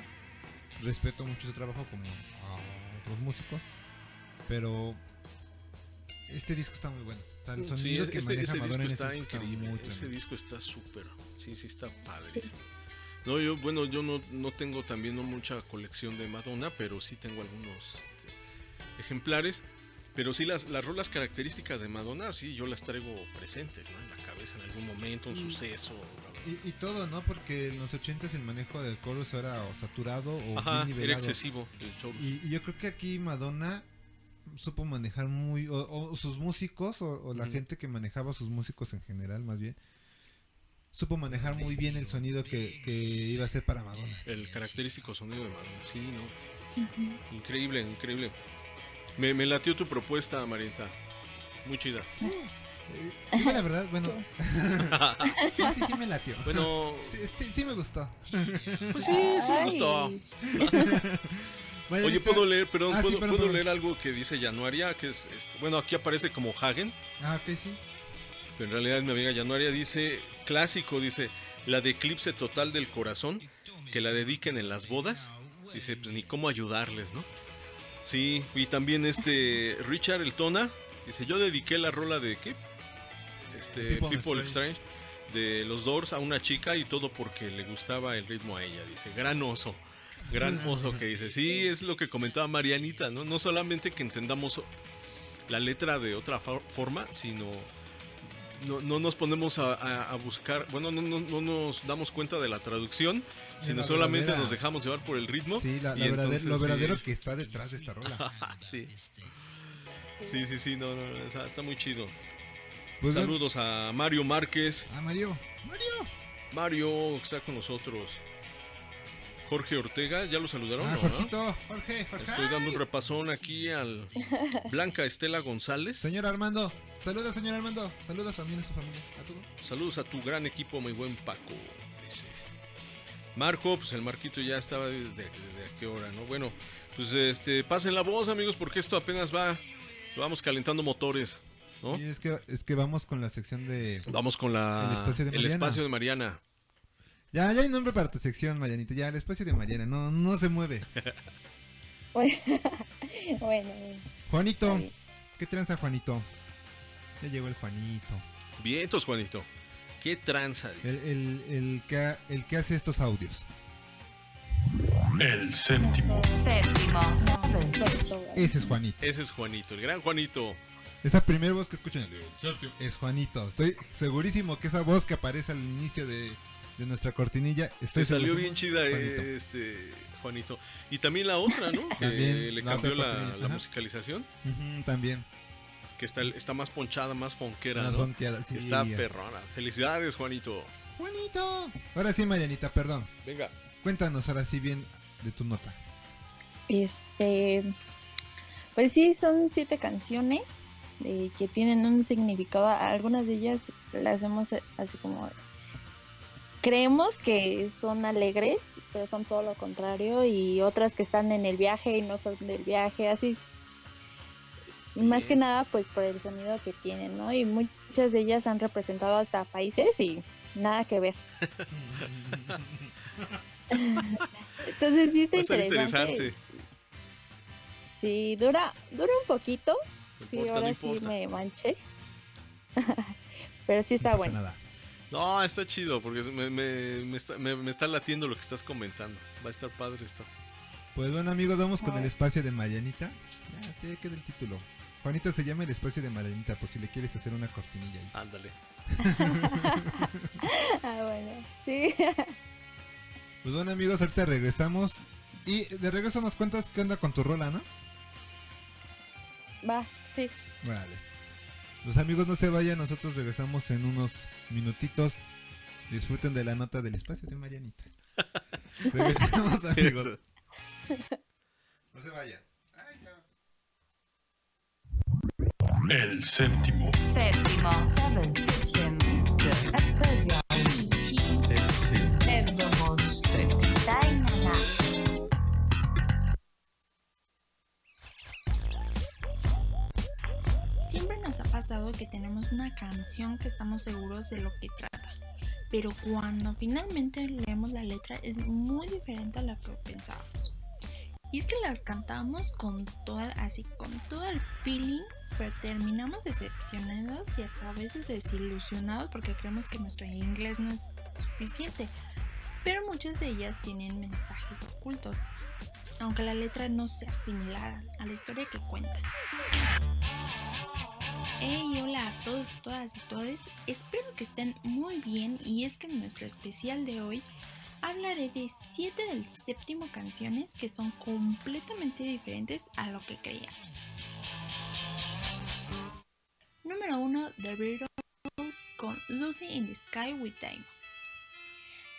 respeto mucho su trabajo como a otros músicos, pero este disco está muy bueno. O sea, el Sí, sonido que este, maneja ese Madonna disco en está este disco está increíble. tremendo. disco está súper. Sí, sí, está padrísimo. No, yo, bueno, yo no, no tengo también no mucha colección de Madonna, pero sí tengo algunos este, ejemplares. Pero sí, las, las rolas características de Madonna, sí, yo las traigo presentes, ¿no? En la cabeza en algún momento, un Y- suceso. Y, y todo, ¿no? Porque en los 80s el manejo del chorus era o saturado o Ajá, bien era nivelado. excesivo el. Y, y yo creo que aquí Madonna supo manejar muy, o, o sus músicos, o, o la gente que manejaba sus músicos en general, más bien, supo manejar muy bien el sonido que, que iba a ser para Madonna. El característico sonido de Madonna, sí, ¿no? Increíble, increíble. Me, me latió tu propuesta, Marieta. Muy chida. Eh, digo la verdad, bueno, no, [laughs] sí, sí me latió. Bueno, Sí, sí, sí me gustó. pues sí, sí me gustó. Vaya, [laughs] Oye, puedo leer, perdón, Ah, sí, puedo, perdón, puedo perdón. leer algo que dice Januaria, que es, este, bueno, aquí aparece como Hagen, Ah, ok, sí. Pero en realidad es mi amiga Januaria, dice, clásico, dice, la de eclipse total del corazón, que la dediquen en las bodas, dice, pues ni cómo ayudarles, ¿no? Sí, y también este, Richard El Tona, dice, yo dediqué la rola de, ¿qué? Este, People People, Strange. Strange, de los Doors a una chica y todo porque le gustaba el ritmo a ella, dice, gran oso. Gran [laughs] oso que dice, sí, es lo que comentaba Marianita, ¿no? No solamente que entendamos la letra de otra for- forma, sino no, no nos ponemos a, a- a buscar, bueno, no, no- no nos damos cuenta de la traducción, sino la solamente verdadera- nos dejamos llevar por el ritmo. Sí, la, y la verdadera- entonces, lo sí. verdadero que está detrás de esta rola. [laughs] sí. Sí, sí, sí, no, no, está, está muy chido. Pues. Saludos a Mario Márquez. Ah, Mario. Mario. Mario, que está con nosotros. Jorge Ortega, ¿ya lo saludaron? Ah, No. Jorgito. Jorge, Jorge. Estoy dando un repasón aquí al Blanca Estela González. Señor Armando. Saludos, señor Armando. Saludos también a su familia. A todos. Saludos a tu gran equipo, muy buen Paco. Dice. Marco, pues el Marquito ya estaba desde, desde a qué hora, ¿no? Bueno, pues este, pasen la voz, amigos, porque esto apenas va, vamos calentando motores, ¿no? Y es que, es que vamos con la sección de... Vamos con la, El espacio de el Mariana. espacio de Mariana. Ya, ya hay nombre para tu sección, Marianita. Ya, el espacio de Mariana. No, no se mueve. [laughs] [laughs] bueno, bueno. Juanito. ¿Qué tranza, Juanito? Ya llegó el Juanito. Vientos, Juanito. Qué tranza. El, el, el, que, el que hace estos audios. El séptimo. Séptimo. Ese es Juanito. Ese es Juanito, el gran Juanito. Esa primera voz que escuchan el séptimo es Juanito. Estoy segurísimo que esa voz que aparece al inicio de, de nuestra cortinilla. Estoy Te salió bien chida es Juanito. eh, este Juanito. Y también la otra, ¿no? [laughs] Que También, le la cambió la, musicalización. También. Que está, está más ponchada, más fonquera, Más ¿no? bonqueada, sí. Está perrona. Felicidades, Juanito. Juanito. Ahora sí, Marianita, perdón. Venga. Cuéntanos ahora sí bien de tu nota. Este, pues sí, son siete canciones eh, que tienen un significado. Algunas de ellas las hemos eh, así como creemos que son alegres, pero son todo lo contrario y otras que están en el viaje y no son del viaje, así. Más que nada, pues por el sonido que tienen, ¿no? Y muchas de ellas han representado hasta países y nada que ver. [laughs] Entonces sí está interesante. interesante. Sí, dura, dura un poquito. No sí, importa, no ahora sí me manché. [laughs] Pero sí está no pasa bueno. nada. No, está chido porque me, me- me está, me- me está latiendo lo que estás comentando. Va a estar padre esto. Pues bueno, amigos, vamos con el espacio de Marianita. Ya, te queda el título. Juanito se llama el espacio de Marianita, por si le quieres hacer una cortinilla ahí. Ándale. [laughs] ah, bueno, sí. [laughs] Pues bueno, amigos, ahorita regresamos. Y de regreso nos cuentas qué onda con tu rola, ¿no? Va, sí. Vale. Los amigos no se vayan, nosotros regresamos en unos minutitos. Disfruten de la nota del espacio de Marianita. [laughs] Regresamos, amigos. No se vayan. El séptimo. Séptimo. Seven. Septième. Pasado que tenemos una canción que estamos seguros de lo que trata, pero cuando finalmente leemos la letra es muy diferente a lo que pensábamos. Y es que las cantamos con toda, así, con todo el feeling, pero terminamos decepcionados y hasta a veces desilusionados porque creemos que nuestro inglés no es suficiente. Pero muchas de ellas tienen mensajes ocultos, aunque la letra no sea similar a la historia que cuentan. Hey, hola a todos, todas y todes. Espero que estén muy bien y es que en nuestro especial de hoy hablaré de 7 del séptimo canciones que son completamente diferentes a lo que creíamos. Número 1, The Beatles con Lucy in the Sky with Diamond.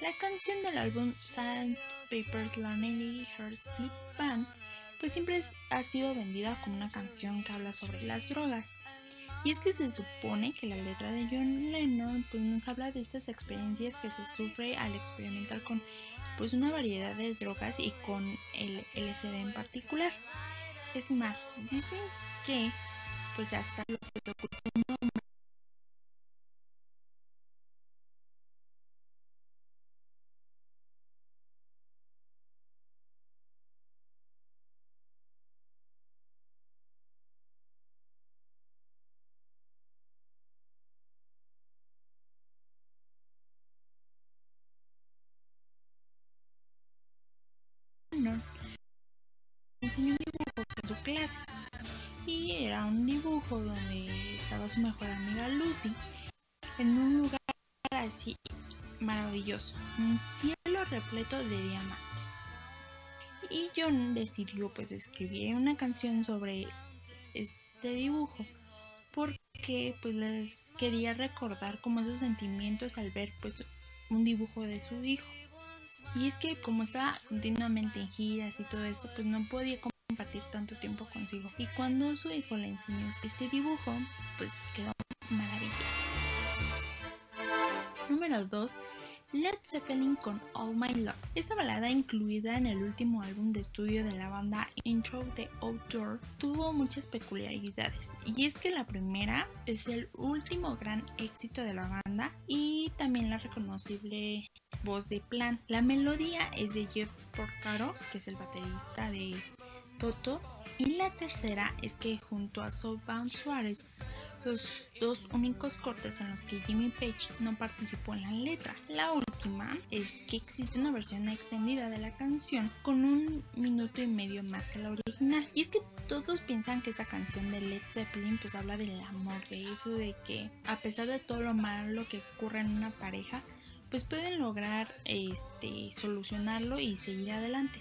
La canción del álbum St. Papers Lonely Hearts Club Band pues siempre ha sido vendida como una canción que habla sobre las drogas. Y es que se supone que la letra de John Lennon pues nos habla de estas experiencias que se sufre al experimentar con pues una variedad de drogas y con el LSD en particular. Es más, dicen que pues hasta lo que un dibujo en su clase y era un dibujo donde estaba su mejor amiga Lucy en un lugar así maravilloso, un cielo repleto de diamantes. Y John decidió pues escribir una canción sobre este dibujo porque pues les quería recordar como esos sentimientos al ver pues un dibujo de su hijo. Y es que como estaba continuamente en giras y todo eso, pues no podía compartir tanto tiempo consigo. Y cuando su hijo le enseñó este dibujo, pues quedó maravillado. Número 2. Led Zeppelin con All My Love. Esta balada incluida en el último álbum de estudio de la banda Intro de Outdoor tuvo muchas peculiaridades y es que la primera es el último gran éxito de la banda y también la reconocible voz de Plan. La melodía es de Jeff Porcaro, que es el baterista de Toto, y la tercera es que junto a Soulbound Suárez los dos únicos cortes en los que Jimmy Page no participó en la letra. La última es que existe una versión extendida de la canción con un minuto y medio más que la original. Y es que todos piensan que esta canción de Led Zeppelin pues habla del amor, de eso de que a pesar de todo lo malo que ocurre en una pareja, pues pueden lograr este solucionarlo y seguir adelante.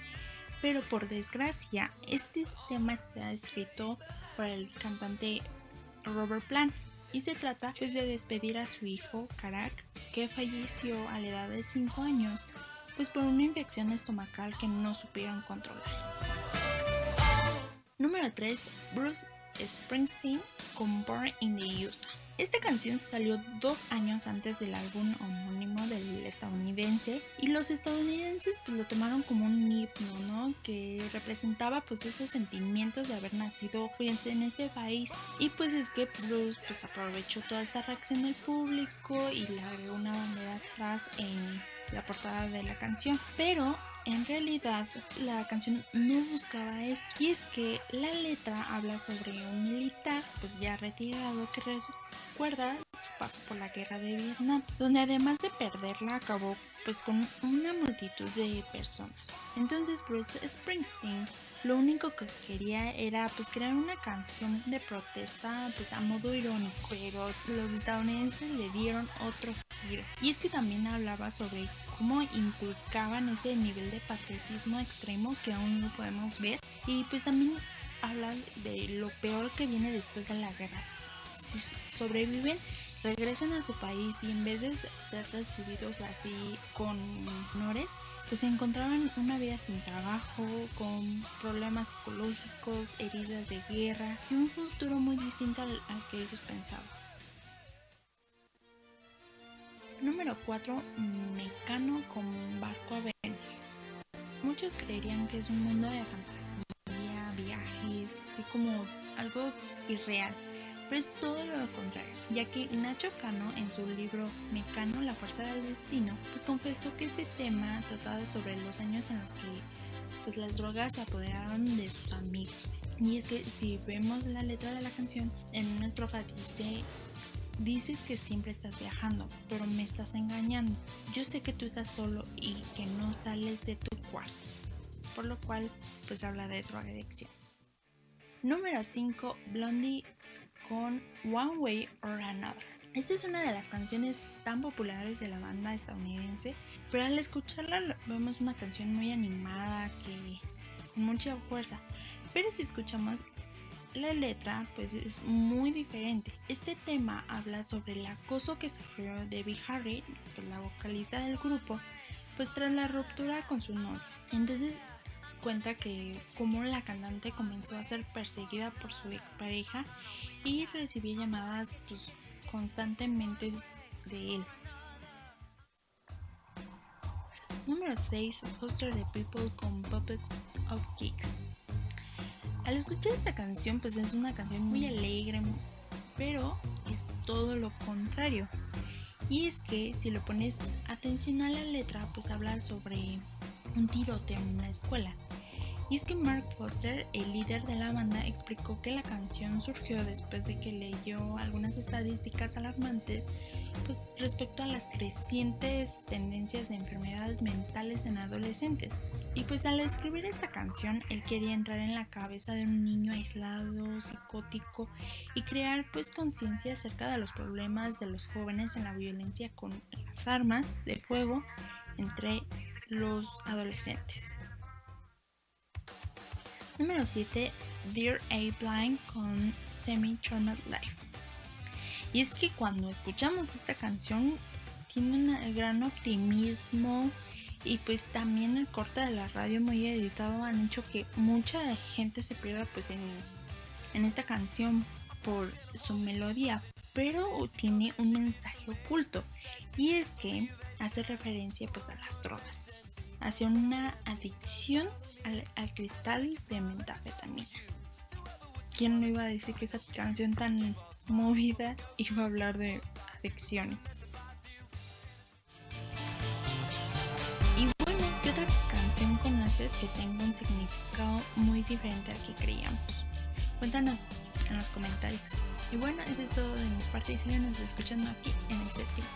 Pero por desgracia, este tema está escrito por el cantante Robert Plant y se trata pues de despedir a su hijo Karak que falleció a la edad de 5 años pues por una infección estomacal que no supieron controlar. Número 3. Bruce Springsteen con Born in the USA. Esta canción salió dos años antes del álbum homónimo del estadounidense y los estadounidenses pues lo tomaron como un himno, ¿no? Que representaba pues esos sentimientos de haber nacido pues en este país. Y pues es que Bruce pues aprovechó toda esta reacción del público y le agregó una bandera atrás en la portada de la canción, pero en realidad la canción no buscaba esto. Y es que la letra habla sobre un militar pues ya retirado que recuerda su paso por la guerra de Vietnam donde además de perderla acabó pues con una multitud de personas. Entonces Bruce Springsteen lo único que quería era pues crear una canción de protesta pues a modo irónico pero los estadounidenses le dieron otro giro. Y es que también hablaba sobre cómo inculcaban ese nivel de patriotismo extremo que aún no podemos ver y pues también habla de lo peor que viene después de la guerra si sobreviven regresan a su país y en vez de ser recibidos así con honores, pues encontraban una vida sin trabajo, con problemas psicológicos, heridas de guerra y un futuro muy distinto al, que ellos pensaban. Número 4. Mecano como un barco a Venus. Muchos creerían que es un mundo de fantasía, viajes, así como algo irreal pero es todo lo contrario, ya que Nacho Cano en su libro Mecano, la fuerza del destino, pues confesó que este tema trataba sobre los años en los que pues las drogas se apoderaron de sus amigos. Y es que si vemos la letra de la canción, en una estrofa dice Dices que siempre estás viajando, pero me estás engañando. Yo sé que tú estás solo y que no sales de tu cuarto. Por lo cual, pues habla de drogadicción. Número 5. Blondie con One Way or Another. Esta es una de las canciones tan populares de la banda estadounidense, pero al escucharla vemos una canción muy animada que con mucha fuerza. Pero si escuchamos la letra, pues es muy diferente. Este tema habla sobre el acoso que sufrió Debbie Harry, pues la vocalista del grupo, pues tras la ruptura con su novio. Entonces cuenta que como la cantante comenzó a ser perseguida por su expareja y recibía llamadas pues, constantemente de él. Número 6. Foster the People con Puppet of Kicks. Al escuchar esta canción, pues es una canción muy alegre, pero es todo lo contrario. Y es que si lo pones atención a la letra, pues habla sobre un tiroteo en una escuela. Y es que Mark Foster, el líder de la banda, explicó que la canción surgió después de que leyó algunas estadísticas alarmantes pues, respecto a las crecientes tendencias de enfermedades mentales en adolescentes. Y pues al escribir esta canción, él quería entrar en la cabeza de un niño aislado, psicótico y crear pues conciencia acerca de los problemas de los jóvenes en la violencia con las armas de fuego entre los adolescentes. Número 7, Dear A Blind con Semi Chonot Life. Y es que cuando escuchamos esta canción tiene un gran optimismo y pues también el corte de la radio muy editado han hecho que mucha gente se pierda pues en, en esta canción por su melodía, pero tiene un mensaje oculto y es que hace referencia pues a las drogas hacia una adicción al, cristal de metafetamina. ¿Quién no iba a decir que esa canción tan movida iba a hablar de adicciones? Y bueno, ¿qué otra canción conoces que tenga un significado muy diferente al que creíamos? Cuéntanos en los comentarios. Y bueno, eso es todo de mi parte y síganos escuchando aquí en el séptimo.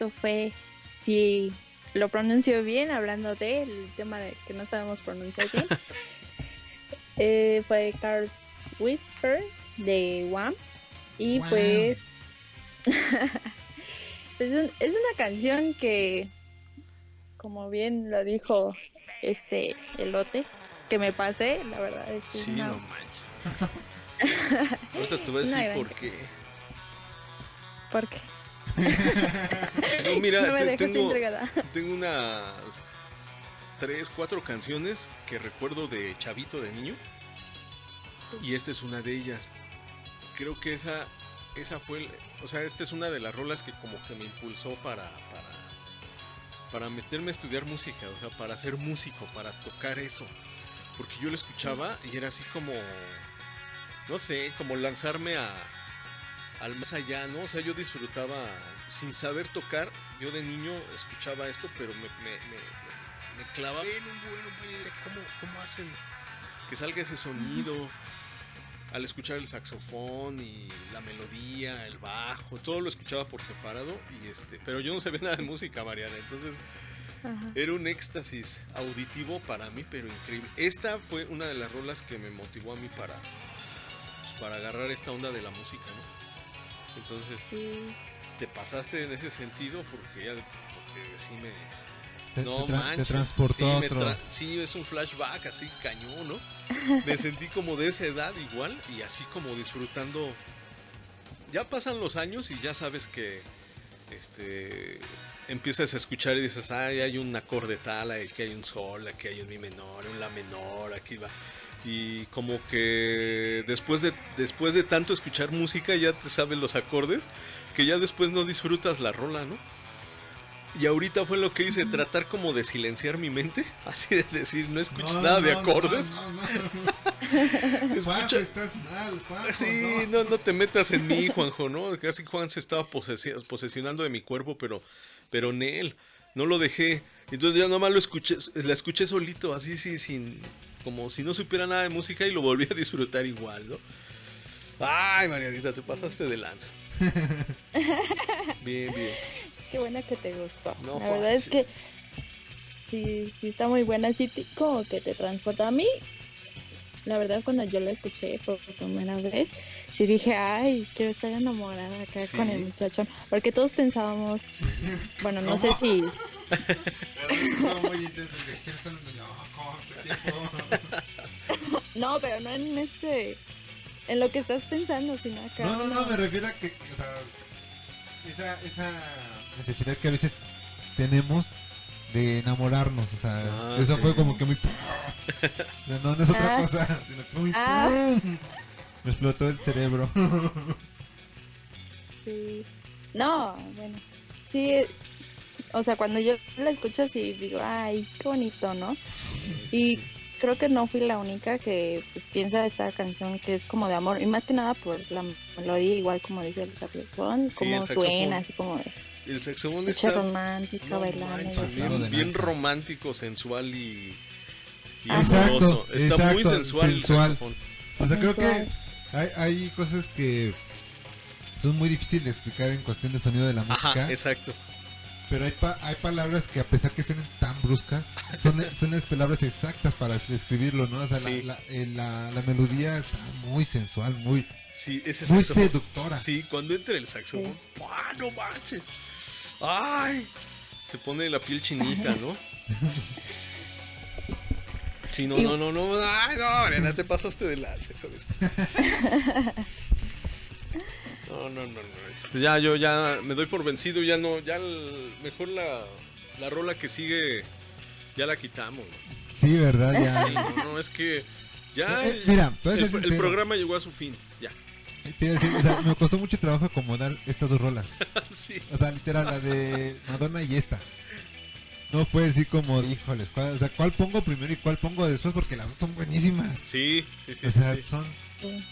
Esto fue, si lo pronuncio bien, hablando del tema de que no sabemos pronunciar bien, [laughs] eh, fue Cars Whisper de Wham. Y pues, [laughs] pues un- es una canción que, como bien lo dijo este elote, que me pasé, la verdad es que Sí, una- no manches. [laughs] Ahorita te voy a decir gran por qué. [laughs] No, mira, no me tengo, entregada. tengo unas tres, cuatro canciones que recuerdo de chavito, de niño. Y esta es una de ellas. Creo que esa, esa fue, o sea, esta es una de las rolas que como que me impulsó para, para, para meterme a estudiar música, o sea, para ser músico, para tocar eso. Porque yo lo escuchaba y era así como, no sé, como lanzarme a, al más allá, ¿no? O sea, yo disfrutaba, sin saber tocar, yo de niño escuchaba esto, pero me, me, me, me clavaba en un buen, ¿cómo, ¿cómo hacen que salga ese sonido? Al escuchar el saxofón y la melodía, el bajo, todo lo escuchaba por separado y este, pero yo no sabía nada de música, Mariana, entonces Ajá. era un éxtasis auditivo para mí, pero increíble. Esta fue una de las rolas que me motivó a mí para, pues, para agarrar esta onda de la música, ¿no? Entonces, Sí. te pasaste en ese sentido porque ya porque sí me Te- no te tra- te manches, transportó sí, a otro. tra- sí, es un flashback así cañón, ¿no? Me sentí como de esa edad igual y así como disfrutando. Ya pasan los años y ya sabes que este empiezas a escuchar y dices, ay, hay un acorde tal, aquí hay un sol, aquí hay un mi menor, un la menor, aquí va. Y como que después de, después de tanto escuchar música ya te sabes los acordes, que ya después no disfrutas la rola, ¿no? Y ahorita fue lo que hice, tratar como de silenciar mi mente, [laughs] así de decir, no escuches No, nada de acordes. no, no, no. [laughs] Juanjo, estás mal, Juanjo, Sí, no. no, no te metas en mí, Juanjo, ¿no? Casi Juan se estaba posesi- posesionando de mi cuerpo, pero, pero en él, no lo dejé. Entonces ya nomás lo escuché, la escuché solito, así, sí, sin, como si no supiera nada de música y lo volví a disfrutar igual, ¿no? Ay, Marianita, te pasaste de lanza. Bien, bien. Qué buena que te gustó. No la verdad es que sí, sí está muy buena, sí como que te transporta a mí. La verdad cuando yo la escuché por primera vez, sí dije, ay, quiero estar enamorada acá Sí. con el muchachón, porque todos pensábamos, bueno, no sé si, [laughs] Estuvo muy intenso, que quiero estar en- no, ¿cómo? ¿Qué tiempo? [laughs] no, pero no en ese, en lo que estás pensando, sino acá. No, no, no, me refiero a que, o sea, esa, esa necesidad que a veces tenemos de enamorarnos, o sea, Ah, eso sí. fue como que muy... O sea, no, no es otra Ah. cosa, sino que muy... Ah. Me explotó el cerebro. [laughs] Sí. No, bueno. Sí, o sea, cuando yo la escucho sí digo, ay, qué bonito, ¿no? Y creo que no fui la única que pues, piensa esta canción que es como de amor, y más que nada por la melodía, igual como dice el saxofón, Sí, como suena, así como de El saxofón está romántica, no bailando. así. Bien, bien romántico, sensual y, amoroso. Está muy exacto, sensual, sensual. el saxofón. O sea, creo Sensual. que hay, hay cosas que son muy difíciles de explicar en cuestión de sonido de la música. Ajá, exacto. Pero hay, pa- hay palabras que a pesar que suenen tan bruscas, son, [laughs] son las palabras exactas para describirlo, ¿no? O sea, la- Sí. la, eh, la- la melodía está muy sensual, muy, Sí, ese muy saxofón. seductora. Sí, cuando entra el saxofón, ¡pua! no manches. ¡Ay! Se pone la piel chinita, ¿no? [laughs] Sí, no, no, no, no. Ay, no, Mariana, te pasaste de lanza con esto. [laughs] No, no, no, no. Pues ya, yo ya me doy por vencido, ya no, ya el- mejor la, la rola que sigue, ya la quitamos. ¿no? Sí, ¿verdad? Ya. Sí, no, no, es que ya Eh, eh, mira, el, programa llegó a su fin, ya. Te iba a decir, o sea, me costó mucho trabajo acomodar estas dos rolas. [laughs] Sí. O sea, literal, la de Madonna y esta. No fue así como, híjoles, ¿cuál, o sea, ¿cuál pongo primero y cuál pongo después? Porque las dos son buenísimas. Sí, sí, sí. o sea, sí. son Sí.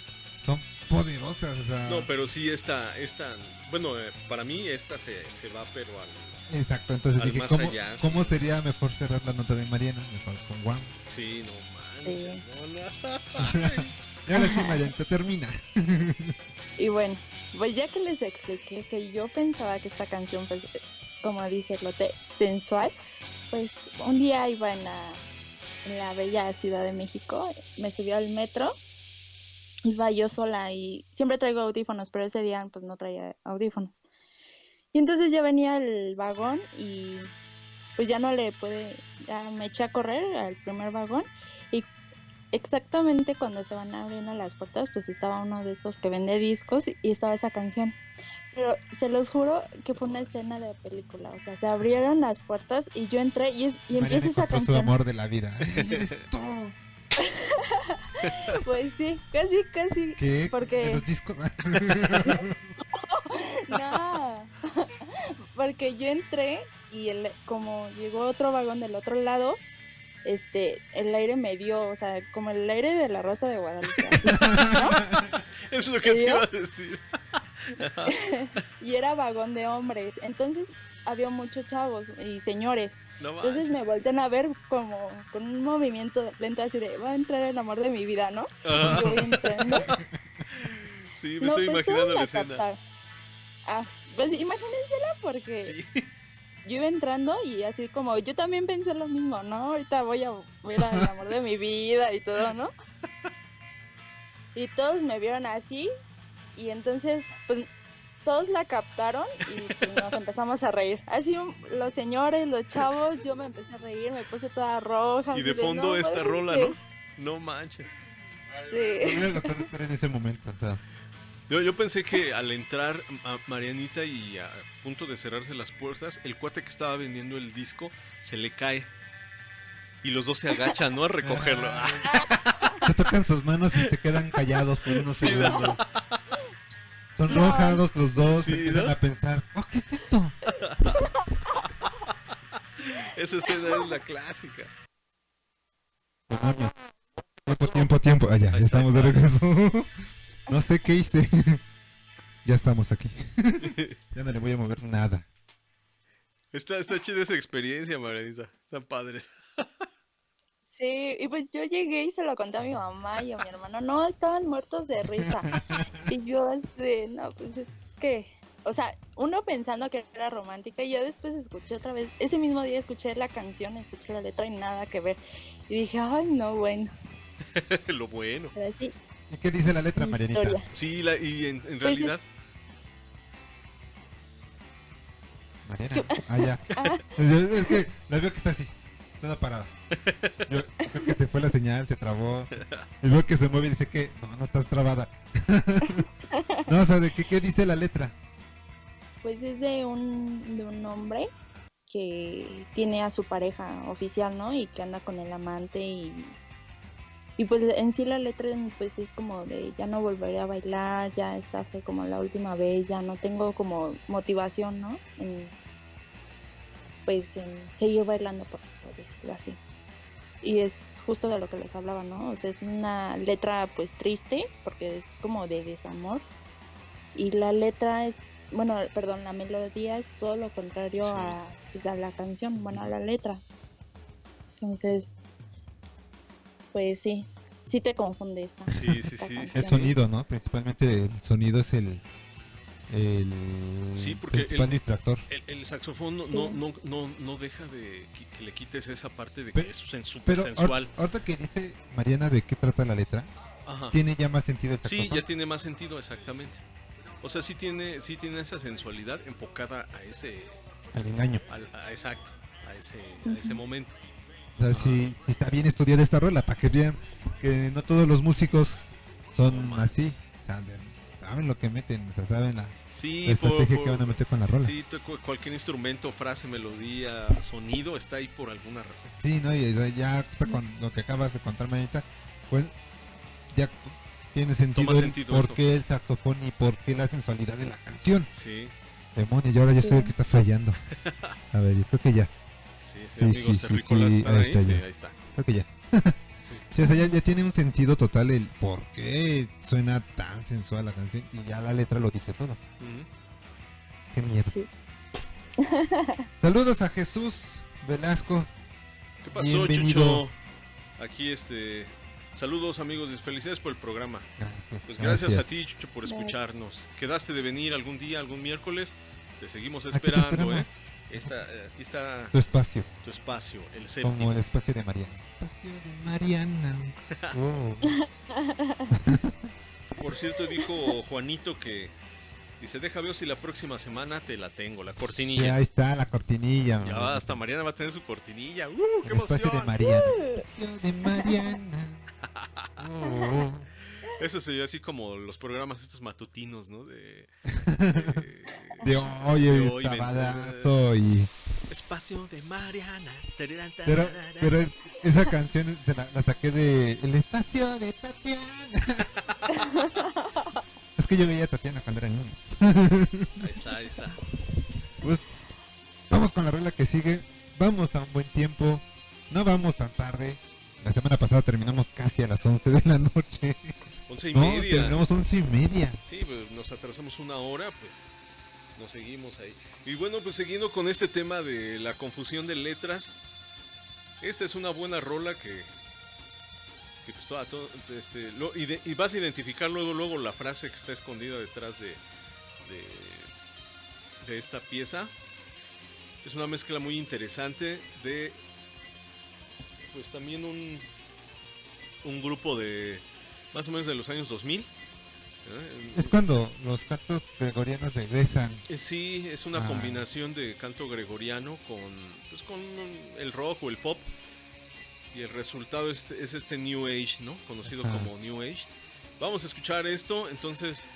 son poderosas, o sea. No, pero sí esta, esta, bueno, eh, para mí esta se, se va pero al... Exacto, entonces al dije, más ¿cómo, allá, sí. ¿cómo sería mejor cerrar la nota de Mariana? Mejor con Juan. Sí, no manches. Sí. no, no. [laughs] Y ahora sí, Mariana, te termina. [laughs] Y bueno, pues ya que les expliqué que yo pensaba que esta canción, pues, como dice Lote, sensual, pues un día iba en la, en la bella Ciudad de México, me subió al metro, iba yo sola y siempre traigo audífonos, pero ese día pues no traía audífonos. Y entonces ya venía el vagón y pues ya no le puede, ya me eché a correr al primer vagón y exactamente cuando se van abriendo las puertas, pues estaba uno de estos que vende discos y estaba esa canción. Pero se los juro que fue una escena de película. O sea, se abrieron las puertas y yo entré y, es, y empieza esa encontró su canción. amor de la vida. [laughs] [laughs] Pues sí, casi, casi. ¿Qué? Porque ¿De los discos? [laughs] [laughs] no, porque yo entré y el, como llegó otro vagón del otro lado, este, el aire me dio, o sea, como el aire de la Rosa de Guadalupe. así, Es lo que te iba a decir. [laughs] y era vagón de hombres. Entonces había muchos chavos y señores. No Entonces me voltean a ver como con un movimiento lento así de, va a entrar el amor de mi vida, ¿no? Y yo voy entrando. [laughs] Sí, me No, estoy pues, imaginando la escena. Ah, pues imagínensela porque yo iba entrando y así como yo también pensé lo mismo, ¿no? Ahorita voy a ver al amor de mi vida y todo, ¿no? [laughs] Y todos me vieron así y entonces pues todos la captaron y pues, nos empezamos a reír. Así un- los señores, los chavos, yo me empecé a reír, me puse toda roja. Y de fondo "No, esta rola, ser". ¿no? No manches. Sí. gustado estar en ese momento, o sea. Yo, yo pensé que al entrar a Marianita y a punto de cerrarse las puertas, el cuate que estaba vendiendo el disco se le cae. Y los dos se agachan, ¿no? A recogerlo. [laughs] Se tocan sus manos y se quedan callados por unos Sí, ¿no? segundos. Son rojados los dos, Sí, empiezan ¿no? a pensar, oh, ¿qué es esto? [laughs] Esa escena es la clásica. Demonio. Tiempo, tiempo, tiempo. Ah, ya, ya estamos de regreso. [laughs] no sé qué hice. [laughs] ya estamos aquí. ya no le voy a mover nada. Está, está chida esa experiencia, Marianita. Están padres. Sí, y pues yo llegué y se lo conté a mi mamá y a mi hermano. No, estaban muertos de risa. [laughs] Y yo, este, no, pues es que, o sea, uno pensando que era romántica y yo después escuché otra vez, ese mismo día escuché la canción, escuché la letra y nada que ver. Y dije, ay, no, bueno, [laughs] Lo bueno. pero sí, ¿Y qué dice la letra, Marianita? historia. Sí, la- y en, en Pues realidad. Mariana. [laughs] Ah, ya. Es, es que la veo que está así, toda parada. Creo que se fue la señal, se trabó. Y veo que se mueve y dice que no, no estás trabada. [laughs] no, o sea, ¿de qué, dice la letra? pues es de un, de un hombre que tiene a su pareja oficial, ¿no? Y que anda con el amante y, y pues en sí la letra pues es como de ya no volveré a bailar, ya esta fue como la última vez, ya no tengo como motivación, ¿no? En, pues en seguir bailando por, así. Y es justo de lo que les hablaba, ¿no? O sea, es una letra pues triste porque es como de desamor y la letra es bueno, perdón, la melodía es todo lo contrario Sí. a, pues, a la canción, bueno, a la letra. Entonces, pues sí, sí te confunde esta. Sí, sí, esta sí, canción. El sonido, ¿no? Principalmente el sonido es el, el Sí, porque principal el, distractor. el- el saxofón no, Sí. no, no, no, no deja de que, que le quites esa parte de que es sen- súper Pero sensual. ahor- ahorita que dice Mariana de qué trata la letra, Ajá. tiene ya más sentido el Sí, saxofón. ya tiene más sentido, exactamente. O sea, sí tiene, sí tiene esa sensualidad enfocada a ese, Al engaño. al- a, exacto, a ese, a ese momento. O sea, si, si está bien estudiada esta rola, para que vean que no todos los músicos son así. O sea, de- saben lo que meten, o sea, saben la, Sí, la estrategia por- que van a meter con la rola. Sí, cualquier instrumento, frase, melodía, sonido está ahí por alguna razón. Sí, ¿no? Y ya con lo que acabas de contarme ahorita, pues ya tiene sentido, sentido por eso. qué el saxofón y por qué la sensualidad de la canción. Sí, Demonios, y ahora yo Sí. soy el que está fallando. [laughs] A ver, yo creo que ya. sí, sí, Sí, amigos sí, sí, terrícolas, sí, ¿están ahí ahí? está Sí, ya. ahí está. Creo que ya. [laughs] Sí, o sea, ya, ya tiene un sentido total el por qué suena tan sensual la canción y ya la letra lo dice todo. Qué miedo. Sí. [laughs] Saludos a Jesús Velasco. ¿Qué pasó, Bienvenido. Chucho? Aquí, este. Saludos, amigos. y Felicidades por el programa. Gracias. Pues gracias, gracias. a ti, Chucho, por escucharnos. Quedaste de venir algún día, algún miércoles. Te seguimos te esperando, esperamos. ¿eh? Esta, eh, aquí está Tu espacio. tu espacio, el séptimo. Como el espacio de Mariana. Espacio de Mariana. [laughs] Oh. [laughs] Por cierto, dijo Juanito que. Dice, deja ver si la próxima semana te la tengo, la Sí, cortinilla. ahí está la cortinilla. Ya va, hasta Mariana va a tener su cortinilla. ¡Uh, qué El espacio de! Mariana. Espacio de Mariana. [laughs] Oh. Eso sería así como los programas estos matutinos, ¿no? De. [laughs] De hoy, de hoy hoy, sabadazo y... Espacio de Mariana. Tararán, Pero, tararán. pero es- esa canción se la, la saqué de El espacio de Tatiana. [laughs] es que yo veía a Tatiana cuando era niño. Ahí está, ahí está. Pues vamos con la regla que sigue. Vamos a un buen tiempo. No vamos tan tarde. La semana pasada terminamos casi a las 11 de la noche. Once y no, media. terminamos 11 y media. Sí, pues nos atrasamos una hora, pues nos seguimos ahí. Y bueno, pues siguiendo con este tema de la confusión de letras, esta es una buena rola que, que pues toda, todo- este, lo- y, de- y vas a identificar luego, luego la frase que está escondida detrás de, de, de esta pieza. Es una mezcla muy interesante de, pues también un, un grupo de más o menos de los años 2000. ¿eh? Es cuando los cantos gregorianos regresan. Eh, Sí, es una Ah. combinación de canto gregoriano con, pues, con el rock o el pop. Y el resultado es, es este New Age, ¿no? Conocido Ajá. como New Age. Vamos a escuchar esto, entonces,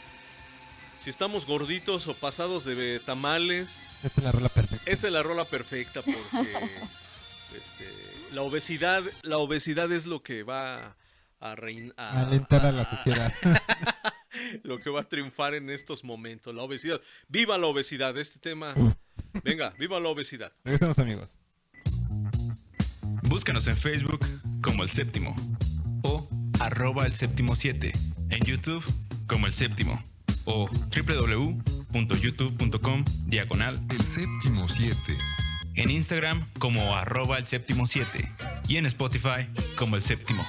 si estamos gorditos o pasados de tamales, Esta es la rola perfecta. esta es la rola perfecta porque [laughs] este, la obesidad, la obesidad es lo que va a. Alentar a la sociedad. [laughs] lo que va a triunfar en estos momentos, la obesidad. ¡Viva la obesidad! Este tema. Venga, viva la obesidad. Regresamos amigos. Búscanos en Facebook como El Séptimo o arroba El Séptimo 7. En YouTube como El Séptimo o www.youtube.com diagonal El séptimo 7. En Instagram como arroba El Séptimo 7 y en Spotify como El Séptimo.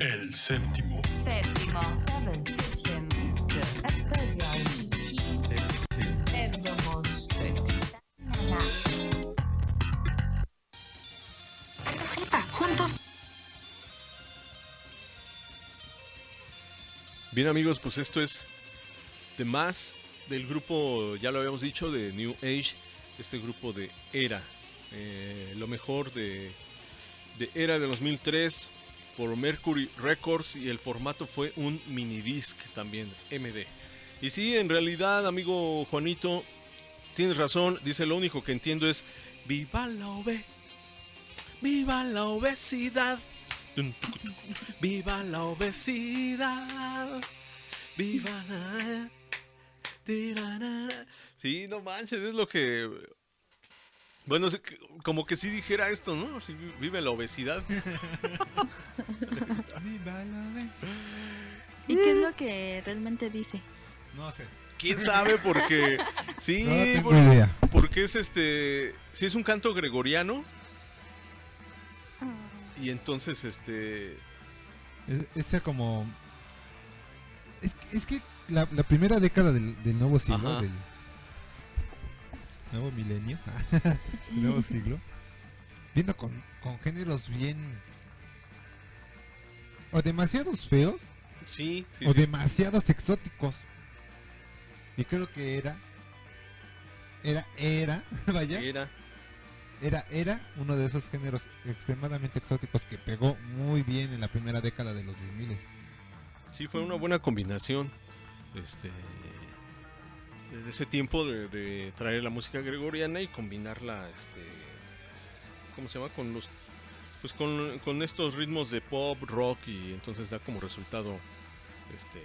El séptimo. Séptimo. Seven. Septième. Nana. Bien amigos, pues esto es de más del grupo, ya lo habíamos dicho, de New Age, este grupo de Era. Eh, lo mejor de, de Era de 2003 por Mercury Records y el formato fue un mini disc también, MD. Y sí, en realidad, amigo Juanito, tienes razón, dice lo único que entiendo es viva la ove, viva la obesidad. Viva la obesidad. Viva la. Sí, no manches, es lo que. Bueno, como que si dijera esto, ¿no? Sí, vi- vive [laughs] la obesidad. ¿Y qué es lo que realmente dice? No sé. ¿Quién sabe? Porque. Sí, No tengo porque, idea. porque es este. Sí, es un canto gregoriano. Y entonces, este. Es, ese como... Es, que- es que la, la primera década del, del nuevo siglo, del nuevo milenio, [laughs] nuevo siglo, viendo con, con géneros bien... O demasiados feos, Sí, sí. o sí. demasiados exóticos. Y creo que era... Era, era, [laughs] vaya. Era. Era, era uno de esos géneros extremadamente exóticos que pegó muy bien en la primera década de los 2000. Sí, fue una buena combinación. Este. De ese tiempo de, de traer la música gregoriana y combinarla, este. ¿Cómo se llama? Con los. Pues con, con estos ritmos de pop, rock y entonces da como resultado. Este.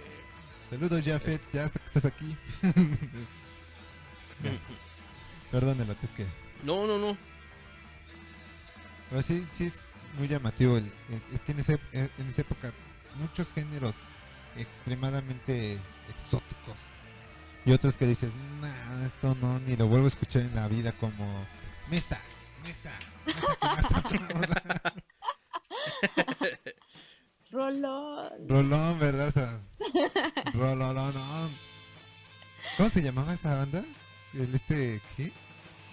Saludos, Jafet, ya hasta que estás aquí. [laughs] Ya. Perdónelo, es que. No, no, no. Pero sí, sí es muy llamativo. el- el- es que en, ese, en esa época muchos géneros extremadamente exóticos. Y otros que dices, nah, esto no, ni lo vuelvo a escuchar en la vida como mesa, mesa, mesa que más [laughs] sonora". Rolón. Rolón, ¿verdad? O sea, Rolón. ¿Cómo se llamaba esa banda? El este, ¿qué?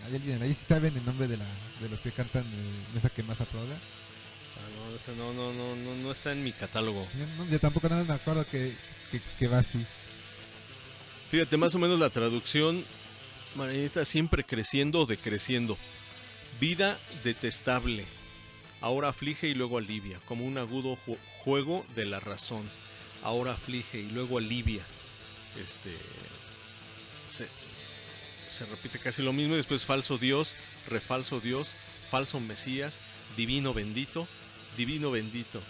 Ahí olviden, ahí sí saben el nombre de la de los que cantan eh, Mesa que más aplauda. Ah, no, ese no, no, no, no, no está en mi catálogo. Yo, no- yo tampoco nada me acuerdo que, que, que va así. Fíjate, más o menos la traducción, Marinita, siempre creciendo o decreciendo. Vida detestable. Ahora aflige y luego alivia, como un agudo ju- juego de la razón. Ahora aflige y luego alivia. Este. Se, se repite casi lo mismo y después falso Dios, refalso Dios, falso Mesías, divino bendito, divino bendito.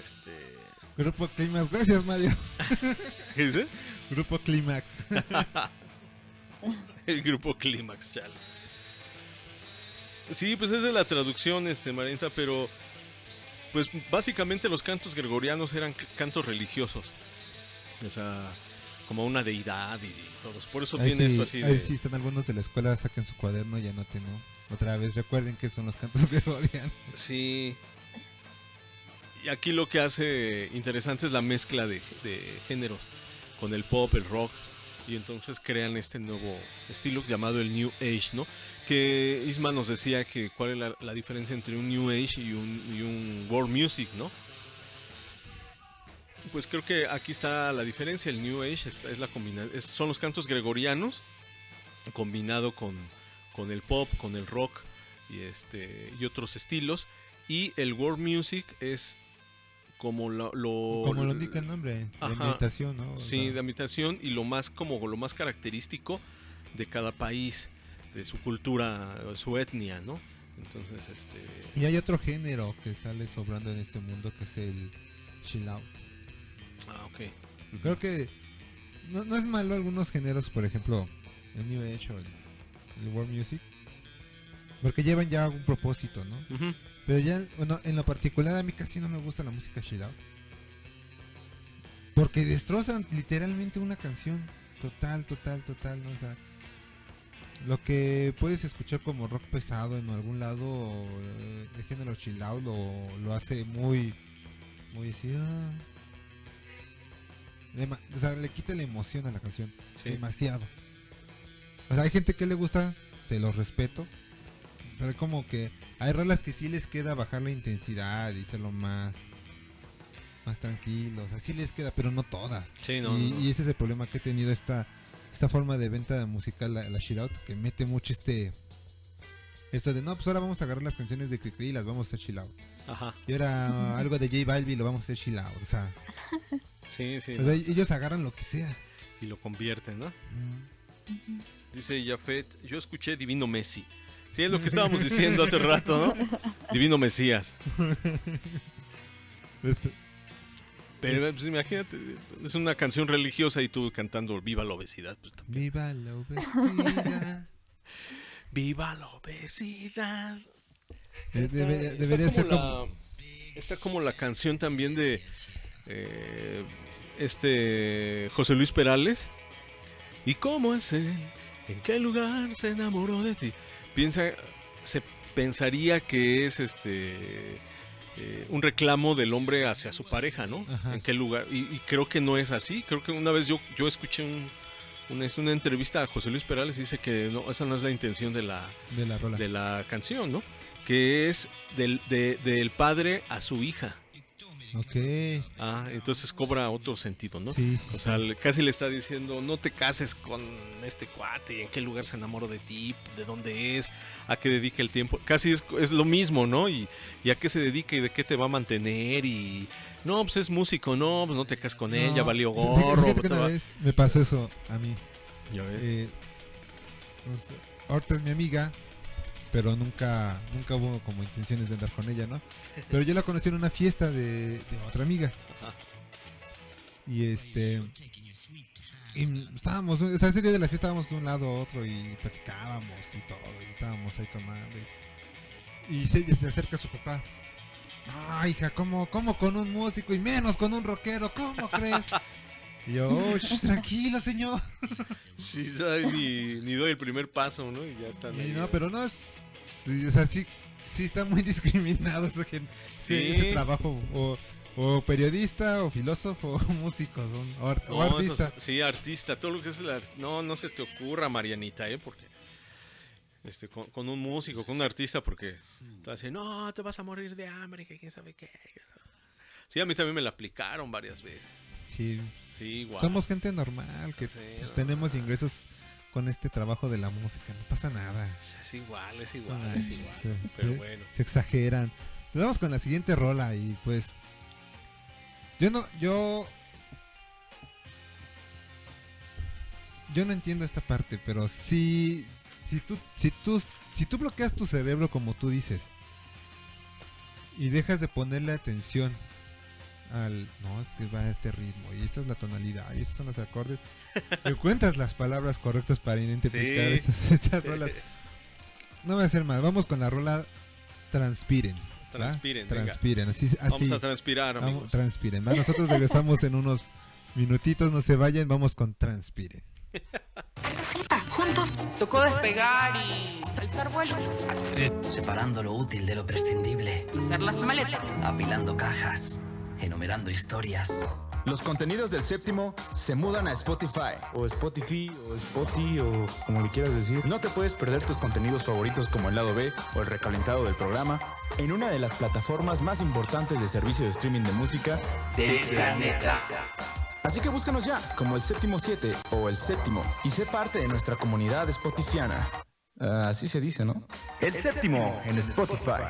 Este. Grupo Clímax, gracias Mario. [laughs] ¿Qué dice? Grupo Clímax. [laughs] El grupo Clímax, chale. Sí, pues es de la traducción, este, Marenta, pero pues básicamente los cantos gregorianos eran cantos religiosos. O sea, como una deidad y todos. Por eso ahí tiene sí, esto así ahí de... sí están algunos de la escuela, saquen su cuaderno y anoten, ¿no? Otra vez, recuerden que son los cantos [laughs] gregorianos. Sí. Y aquí lo que hace interesante es la mezcla de, de géneros con el pop, el rock. Y entonces crean este nuevo estilo llamado el New Age, ¿no? Que Isma nos decía que cuál es la, diferencia entre un New Age y un, World Music, ¿no? Pues creo que aquí está la diferencia. El New Age es, la combina son los cantos gregorianos combinado con, con el pop, con el rock y este y otros estilos. Y el world music es como lo, lo- Como lo indica el nombre, de Ajá. imitación, ¿no? O Sí, de imitación y lo más como lo más característico de cada país, de su cultura, su etnia, ¿no? Entonces, este Y hay otro género que sale sobrando en este mundo que es el chill out. Ah, ok. Creo que no, no es malo algunos géneros, por ejemplo, el New Age o el, el World Music, porque llevan ya un propósito, ¿no? Pero ya, bueno, en lo particular a mí casi no me gusta la música chill out. Porque destrozan literalmente una canción. Total, total, total, ¿no? O sea, lo que puedes escuchar como rock pesado en algún lado, eh, el género chill out lo, lo hace muy, muy así. ah. Dema- o sea, le quita la emoción a la canción. Sí. Demasiado. O sea, hay gente que le gusta, se los respeto. Pero hay como que hay rolas que sí les queda bajar la intensidad y hacerlo más más tranquilos. Así les queda, pero no todas. Sí, no, y, no, no. y ese es el problema que ha tenido esta esta forma de venta musical, la, la Shoutout, que mete mucho este esto de no, pues ahora vamos a agarrar las canciones de Cricri y las vamos a hacer chill out. Ajá. Y ahora algo de J Balvin lo vamos a hacer chill out. O sea, [laughs] Sí, sí. o ¿no? sea, ellos agarran lo que sea. Y lo convierten, ¿no? Dice Jafet, yo escuché Divino Messi. Sí, es lo que estábamos diciendo hace rato, ¿no? Divino Mesías. [laughs] Es- Pero pues, imagínate, es una canción religiosa y tú cantando Viva la obesidad. Pues, también. Viva la obesidad. [laughs] Viva la obesidad. De- debería está ser como como... la- Está como la canción también de eh, este José Luis Perales. ¿Y cómo es él? ¿En qué lugar se enamoró de ti? Piensa, se pensaría que es este eh, un reclamo del hombre hacia su pareja, ¿no? Ajá. ¿En qué lugar? Y, y creo que no es así. Creo que una vez yo, yo escuché un- una, una entrevista a José Luis Perales y dice que no, esa no es la intención de la, De la de la canción, ¿no? Que es del, de- del padre a su hija. Ok. Ah, entonces cobra otro sentido, ¿no? Sí, sí, O sea, casi le está diciendo, no te cases con este cuate, en qué lugar se enamoró de ti, de dónde es, a qué dedica el tiempo. Casi es, es lo mismo, ¿no? Y, y a qué se dedica y de qué te va a mantener y... No, pues es músico, no, pues no te cases con ella, No, valió [laughs] fíjate- gorro. fíjate una vez me pasó eso a mí. Ya ves. Eh, no sé, Horta es mi amiga, pero nunca nunca hubo como intenciones de andar con ella, ¿no? Pero yo la conocí en una fiesta de, de otra amiga. Ajá. Y este. Y estábamos, o sea, ese día de la fiesta estábamos de un lado a otro y platicábamos y todo, y estábamos ahí tomando. Y, y se, se acerca su papá. No, hija, ¿cómo, ¿cómo con un músico y menos con un rockero? ¿Cómo crees? Y yo, "Oh, [laughs] tranquilo, señor. Sí, ni, ni doy el primer paso, ¿no? Y ya ahí, no, pero no es. Sí, O sea, sí, sí está muy [laughs] discriminado esa gente, Sí. ese, trabajo. O, o periodista, o filósofo, o músico, son, o, art- No, artista. sí, artista, todo lo que es el art- No, no se te ocurra, Marianita, ¿eh? Porque este, con, con un músico, con un artista, porque te no, te vas a morir de hambre, que quién sabe qué. Sí, a mí también me la aplicaron varias veces. Sí. Sí, igual. Somos gente normal, que Sí, pues, no. tenemos ingresos con este trabajo de la música. No pasa nada. Es igual, es igual, es igual. Pero bueno. Se exageran. Nos vamos con la siguiente rola y pues. Yo no. Yo. Yo no entiendo esta parte, pero si. Si tú, si tú, si tú bloqueas tu cerebro como tú dices y dejas de ponerle atención al no es que va a este ritmo y esta es la tonalidad y estos son los acordes encuentras las palabras correctas para identificar Sí. estas, estas rolas no va a ser más vamos con la rola transpiren. Transpiren, transpiren así, así Vamos a transpirar, Vamos, amigos. transpiren ¿va? nosotros regresamos en unos minutitos no se vayan vamos con transpiren Tocó despegar y alzar vuelo. Separando lo útil de lo prescindible. Hacer las maletas. Apilando cajas. Enumerando historias. Los contenidos del séptimo se mudan a Spotify. O Spotify, o Spotify, o como le quieras decir. No te puedes perder tus contenidos favoritos como el lado B o el recalentado del programa en una de las plataformas más importantes de servicio de streaming de música Del planeta. Así que búscanos ya como el séptimo 7 o el séptimo y sé parte de nuestra comunidad spotifiana. Ah, así se dice, ¿no? El séptimo en Spotify.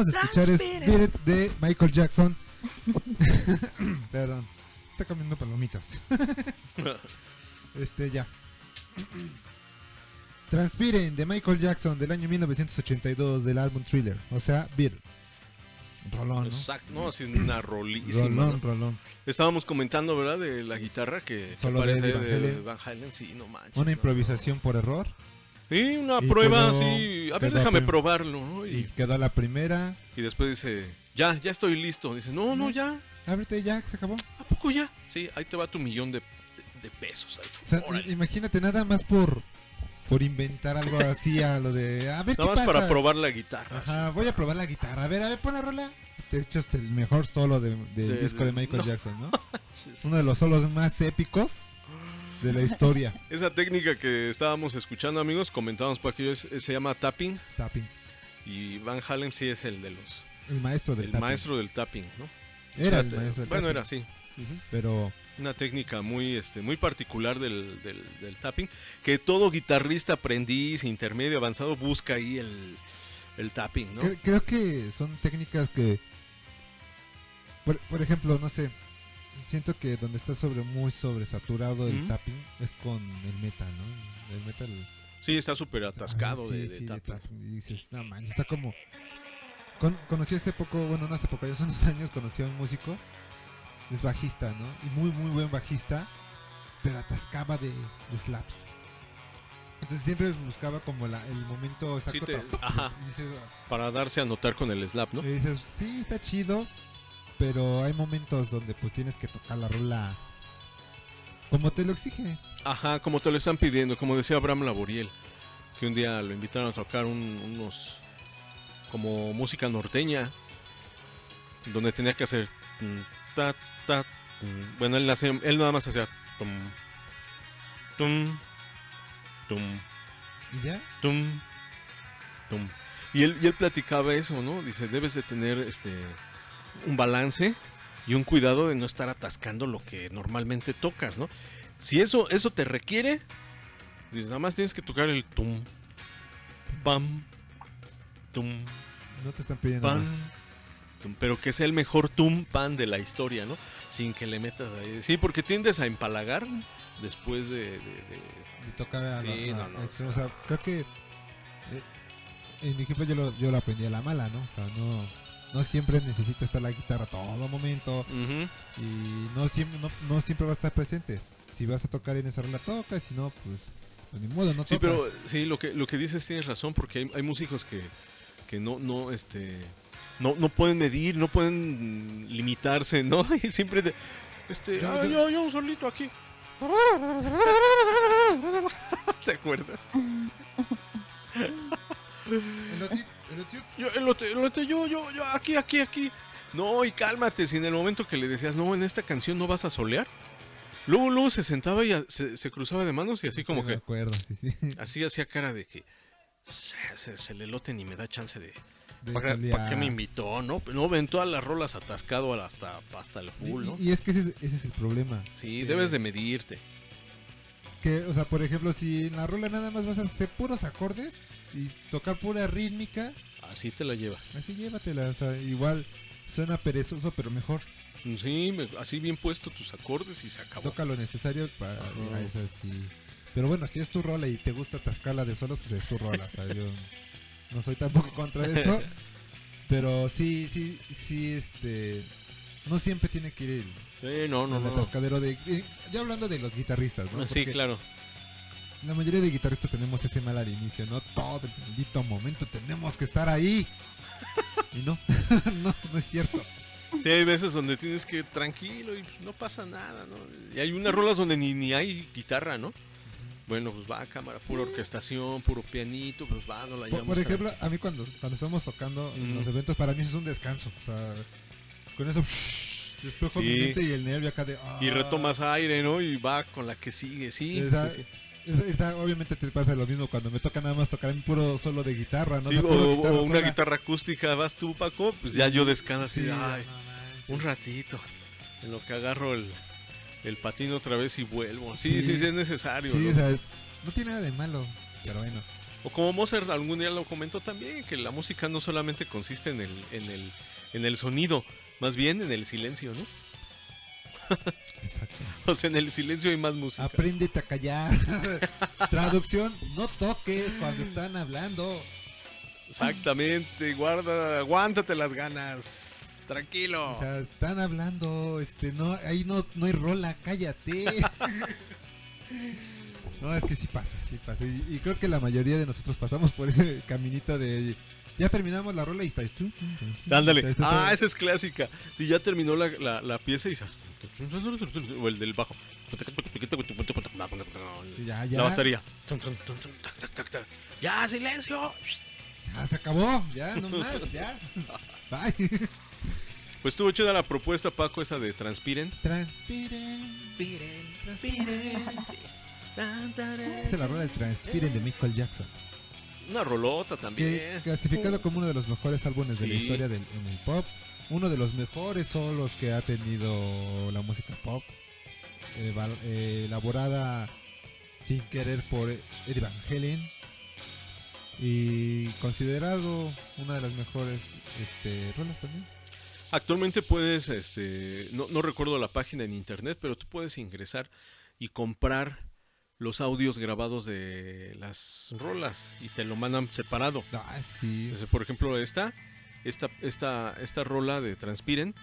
Acabamos de escuchar es Transpiren. Beat It de Michael Jackson. [laughs] Perdón, está comiendo palomitas. [laughs] este, ya. Transpiren de Michael Jackson del año 1982 del álbum Thriller. O sea, Beat It. Rolón, ¿no? Exacto, no, así es una rolísima. Rolón, ¿no? rolón. Estábamos comentando, ¿verdad? De la guitarra que, que Solo de parece Eddie Van de Halen. Van Halen, sí, no manches. Una no. improvisación por error. Sí, una Y prueba quedó- así. A ver, déjame probarlo, ¿no? Y Y, quedó la primera. y después dice, ya, ya estoy listo. Dice, no, no, ya. Ábrete ya, se acabó. ¿A poco ya? Sí, ahí te va tu millón de, de- pesos. ahí. O sea, imagínate nada más por por inventar algo así a lo de a ver Nada más para probar la guitarra. Ajá, voy a probar la guitarra. A ver, a ver, pon la rola. Te echas el mejor solo de- del De- disco de Michael no. Jackson, ¿no? [laughs] Uno de los solos más épicos de la historia. [laughs] Esa técnica que estábamos escuchando, amigos, comentábamos por aquello, es- se llama tapping. Tapping. Y Van Halen sí es el de los. El maestro del el tapping. maestro del tapping, ¿no? Era O sea, el maestro del Bueno, tapping. era así. Ujú. Pero Una técnica muy, este, muy particular del, del, del tapping. Que todo guitarrista aprendiz, intermedio, avanzado, busca ahí el, el tapping, ¿no? cre- creo que son técnicas que por, por ejemplo, no sé, siento que donde está sobre muy sobresaturado el tapping es con el metal, ¿no? El metal Sí, está súper atascado Ah, sí, de, de sí, de tapping. tapping. Y dices, no manches, está como. Con- conocí hace poco, bueno, no hace poco, ya hace unos [laughs] años conocí a un músico. Es bajista, ¿no? Y muy, muy buen bajista. Pero atascaba de, de slaps. Entonces siempre buscaba como la, el momento exacto. ah, Para darse a notar con el slap, ¿no? y dices, sí, está chido. Pero hay momentos donde pues tienes que tocar la rola como te lo exige. Ajá, como te lo están pidiendo, como decía Abraham Laboriel, que un día lo invitaron a tocar un- unos como música norteña, donde tenía que hacer ta, ta, bueno, él, hacía- él nada más hacía tum, tum, tum, ¿Y ya? tum, tum. Y él, y él platicaba eso, ¿no? Dice, debes de tener este un balance y un cuidado de no estar atascando lo que normalmente tocas, ¿no? Si eso, eso te requiere, dices, nada más tienes que tocar el tum, pam, tum, No te están pidiendo pam, más. tum, pero que sea el mejor tumpan de la historia, ¿no? Sin que le metas ahí. Sí, porque tiendes a empalagar después de... de- tocar a, Sí, a- no, a no, extremo. O sea, creo que eh, en mi ejemplo yo lo, yo lo aprendí a la mala, ¿no? O sea, no, no siempre necesita estar la guitarra a todo momento Ujú. y no siempre, no, no siempre va a estar presente. Si vas a tocar en esa rola, tocas, si no, pues, pues ni modo, no Sí, tocas. pero sí, lo que, lo que dices tienes razón, porque hay, hay músicos que, que no, no, este, no, no pueden medir, no pueden limitarse, ¿no? [laughs] Y siempre, de, este, Yo- "Ah, yo- yo, yo un solito aquí. [laughs] ¿Te acuerdas? Yo, el el yo, yo, yo, aquí, aquí, aquí. No, y cálmate, si en el momento que le decías, no, en esta canción no vas a solear. Luego, luego se sentaba y a- se, se cruzaba de manos y así como Sí, que, acuerdo, sí, sí. así hacía cara de que se, se- se le lote ni me da chance de... De ¿Para, para qué me invitó? No, no ven todas las rolas atascado hasta, hasta el full, ¿no? Y, y es que ese es, ese es el problema. Sí, que- debes de medirte. Que, o sea, por ejemplo, si en la rola nada más vas a hacer puros acordes y tocar pura rítmica, Así te la llevas. así llévatela. O sea, igual suena perezoso, pero mejor. Sí, me- así bien puesto tus acordes y se acabó. Toca lo necesario para esa sí. Pero bueno, si es tu rola y te gusta tascala de solos, pues es tu rola. O sea, yo no soy tampoco contra eso. [laughs] Pero sí, sí, sí, este. No siempre tiene que ir el, Sí, no, no, el atascadero de. eh, ya hablando de los guitarristas, ¿no? Sí, Porque claro. La mayoría de guitarristas tenemos ese mal al inicio, ¿no? Todo el bendito momento tenemos que estar ahí. [laughs] Y no, [laughs] no, no es cierto. Sí, hay veces donde tienes que ir tranquilo y no pasa nada, ¿no? Y hay unas rolas donde ni, ni hay guitarra, ¿no? Bueno, pues va a cámara, pura orquestación, puro pianito, pues va, no la Por, por a- ejemplo, a mí cuando, cuando estamos tocando en los eventos, para mí eso es un descanso. O sea, con eso despejo mi Sí. mente y el nervio acá de... Y ah. retomas aire, ¿no? Y va con la que sigue, sí. O sea, sí, sí. Obviamente te pasa lo mismo cuando me toca nada más tocar un puro solo de guitarra, ¿no? Sí, O sea, o, guitarra una sola. guitarra acústica, vas tú, Paco, pues ya yo descanso así, Sí, ay, no un ratito, en lo que agarro el, el patín otra vez y vuelvo. Sí, sí, sí, es necesario. Sí, ¿no? o sea, no tiene nada de malo, pero bueno. O como Mozart algún día lo comentó también, que la música no solamente consiste en el, en el, en el sonido, más bien en el silencio, ¿no? [laughs] Exacto. [laughs] O sea, en el silencio hay más música. Apréndete a callar. [laughs] Traducción, no toques cuando están hablando. Exactamente, guarda, aguántate las ganas, tranquilo. O sea, están hablando, este, no, ahí no, no hay rola, cállate. [laughs] no, es que sí pasa, sí pasa. Y, y creo que la mayoría de nosotros pasamos por ese caminito de ya terminamos la rola y está tú. Ándale. Ah, esa es clásica. Si ya terminó la, la, la pieza y se... O el del bajo. Ya, ya. La batería. Ya, silencio. Ya se acabó, ya, no más, ya. [laughs] Bye. Pues estuvo chida la propuesta, Paco, esa de Transpiren. Transpiren. Transpiren. Esa es la rola del Transpiren de Michael Jackson. Una rolota también. clasificado como uno de los mejores álbumes de la historia del, en el pop, uno de los mejores solos que ha tenido la música pop, eh, eh, elaborada sin querer por Eddie Van Halen y considerado una de las mejores este, rolas también. Actualmente puedes, este, no, no recuerdo la página en internet, pero tú puedes ingresar y comprar los audios grabados de las rolas y te lo mandan separado. Ah, sí. Entonces, por ejemplo, esta, esta, esta, esta rola de Transpiren,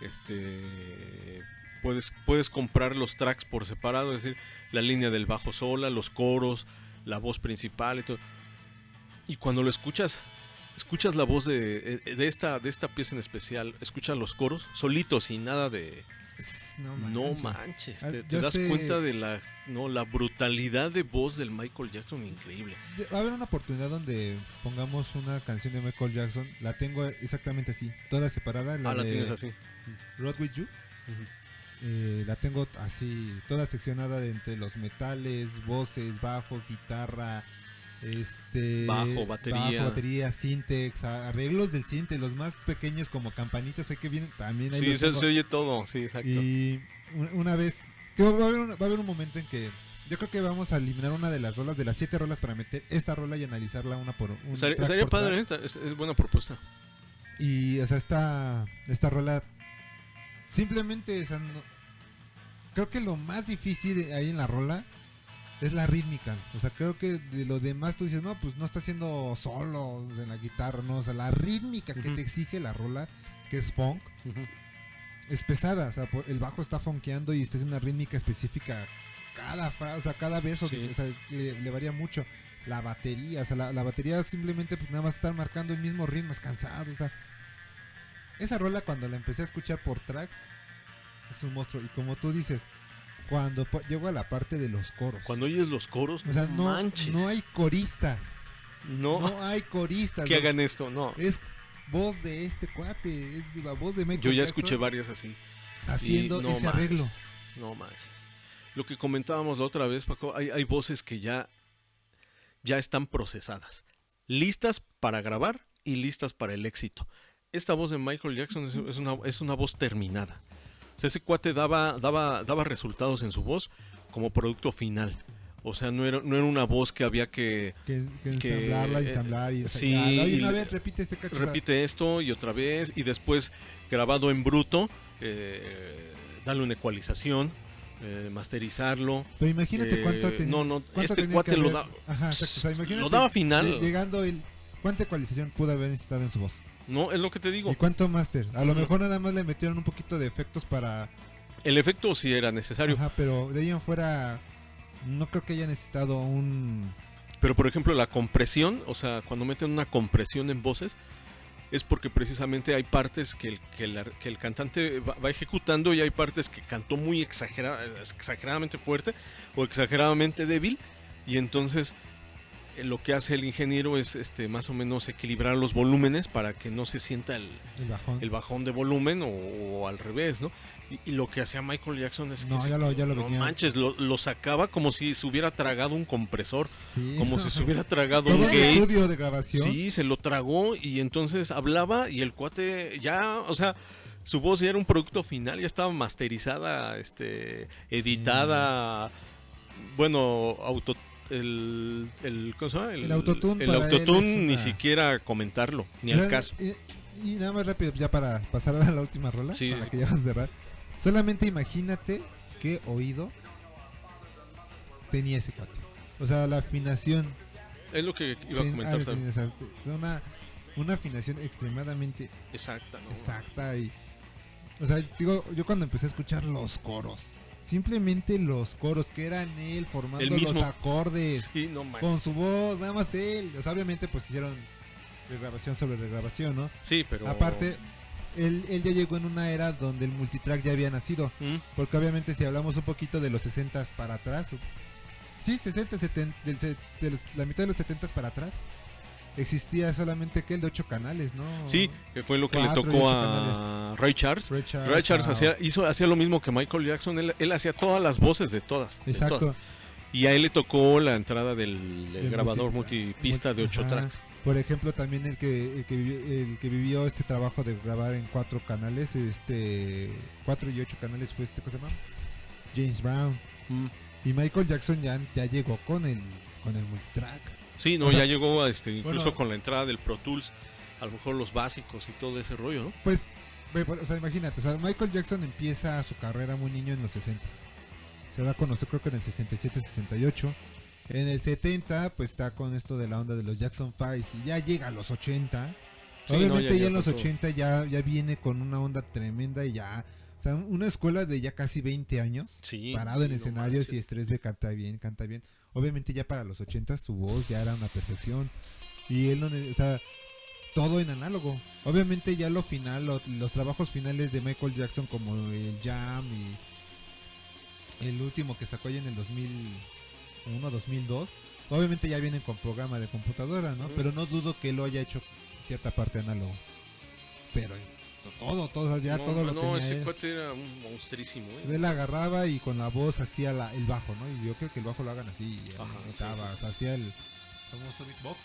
este, puedes, puedes comprar los tracks por separado, es decir, la línea del bajo sola, los coros, la voz principal y todo. Y cuando lo escuchas, escuchas la voz de, de esta, de esta pieza en especial, escuchas los coros solitos sin nada de... No No manches. Ah, te, das sé- cuenta de la, no, la brutalidad de voz del Michael Jackson, increíble. Va a haber una oportunidad donde pongamos una canción de Michael Jackson. La tengo exactamente así, toda separada. La Ah, la tienes así. Road With You. Eh, la tengo así, toda seccionada de entre los metales, voces, bajo, guitarra, este Bajo, batería. bajo, batería, a- arreglos del syntax, los más pequeños como campanitas, hay que vienen también ahí Sí, se, se oye todo, sí, exacto. Y un- una vez, digo, va a, haber un, va a haber un momento en que yo creo que vamos a eliminar una de las rolas, de las siete rolas, para meter esta rola y analizarla una por una. Estaría, estaría padre, es, es buena propuesta. Y, o sea, esta, esta rola simplemente, o sea, no- creo que lo más difícil ahí en la rola es la rítmica. O sea, creo que de lo demás tú dices, no, pues no está haciendo solos en la guitarra, no. O sea, la rítmica que Ujú. te exige la rola, que es funk, es pesada. O sea, el bajo está funkeando y está haciendo una rítmica específica cada frase, o sea, cada verso, Sí. o sea, le, le varía mucho. La batería, o sea, la, la batería simplemente pues nada más está marcando el mismo ritmo, es cansado, o sea. Esa rola cuando la empecé a escuchar por tracks es un monstruo. Y como tú dices, cuando llego a la parte de los coros. Cuando oyes los coros, o sea, no manches. no hay coristas. No. No hay coristas. que ¿no? hagan esto, no. Es voz de este cuate, es la voz de Michael Yo ya Jackson escuché varias así. Haciendo no ese manches, arreglo. No manches. Lo que comentábamos la otra vez, Paco, hay, hay voces que ya, ya están procesadas, listas para grabar y listas para el éxito. Esta voz de Michael Jackson es, es una, es una voz terminada. O sea, ese cuate daba, daba, daba resultados en su voz como producto final. O sea, no era, no era una voz que había que... Que, que que, ensamblarla y eh, ensamblar y sí. Oye, una vez repite este cacho. repite esto y otra vez y después grabado en bruto, eh, darle una ecualización, eh, masterizarlo. Pero imagínate eh, cuánto tenía. No, no, este cuate lo da. Ajá, exacto. O sea, imagínate lo daba final. lle- Llegando el. ¿Cuánta ecualización pudo haber necesitado en su voz? No, es lo que te digo. ¿Y cuánto máster? A lo mejor nada más le metieron un poquito de efectos para. El efecto sí era necesario. Ajá, pero de ahí en fuera. No creo que haya necesitado un. Pero por ejemplo la compresión, o sea, cuando meten una compresión en voces, es porque precisamente hay partes que el, que el, ar- que el cantante va, va ejecutando y hay partes que cantó muy exagera- exageradamente fuerte o exageradamente débil y entonces lo que hace el ingeniero es este más o menos equilibrar los volúmenes para que no se sienta el, El bajón. el bajón de volumen o, o al revés, ¿no? Y, y lo que hacía Michael Jackson es que se- ya lo- ya lo no manches, lo, lo sacaba como si se hubiera tragado un compresor, Sí. como si se hubiera [laughs] tragado un gate. estudio de grabación. Sí, se lo tragó y entonces hablaba y el cuate ya, o sea, su voz ya era un producto final, ya estaba masterizada, este, editada, bueno, auto el, el, ¿cómo se llama? El autotune el autotune ni siquiera comentarlo, ni al caso. Y, y nada más rápido, ya para pasar a la última rola, Sí, para sí. que ya vas a cerrar. Solamente imagínate qué oído tenía ese cuate. O sea, la afinación. Es lo que iba a comentar ah, también. una, una afinación extremadamente Exacta, ¿no? exacta y o sea digo yo cuando empecé a escuchar los coros simplemente los coros que eran él formando El los acordes Sí, no manches. con su voz nada más él o sea obviamente pues hicieron regrabación sobre regrabación no Sí, pero aparte él, él ya llegó en una era donde el multitrack ya había nacido ¿Mm? porque obviamente si hablamos un poquito de los 60 para atrás sí 60 70 del de los- la mitad de los 70 para atrás existía solamente que el de 8 canales no Sí, que fue lo que le Cuatro tocó ocho a Ray Charles. Ray Charles, Ray Charles ah, hacía, hizo, hacía lo mismo que Michael Jackson. Él, él hacía todas las voces de todas. de Exacto. todas. Y a él le tocó la entrada del, grabador multi- multipista de 8 Ajá. tracks. Por ejemplo, también el que, el que, vivió, el que vivió este trabajo de grabar en cuatro canales, este cuatro y ocho canales fue este, ¿cómo se llama? James Brown. Mm. Y Michael Jackson ya, ya llegó con el con el multitrack. Sí, no, O sea, ya llegó este, incluso bueno. con la entrada del Pro Tools, a lo mejor los básicos y todo ese rollo, ¿no? Pues, ve, o sea, imagínate, o sea, Michael Jackson empieza su carrera muy niño en los 60 Se da a conocer creo que en el 67, 68. En el 70, pues está con esto de la onda de los Jackson 5 y ya llega a los 80. Sí, Obviamente no, ya- ya, ya en los pasó. 80 ya, ya viene con una onda tremenda y ya... O sea, una escuela de ya casi 20 años, Sí, parado sí, en no escenarios y estrés de canta bien, canta bien. Obviamente ya para los 80 su voz ya era una perfección. Y él no, o sea, todo en análogo. Obviamente ya lo final, lo- los trabajos finales de Michael Jackson como el Jam y el último que sacó ya en el 2001, 2002, obviamente ya vienen con programa de computadora, ¿no? Pero no dudo que lo haya hecho cierta parte análogo. Pero todo, todo, ya no, todo lo no, tenía ese él. cuate era un monstrísimo, ¿eh? Él agarraba y con la voz hacía la- el bajo, ¿no? Y yo creo que el bajo lo hagan así. Ajá, sí, estaba, sí, sí. hacía el famoso beatbox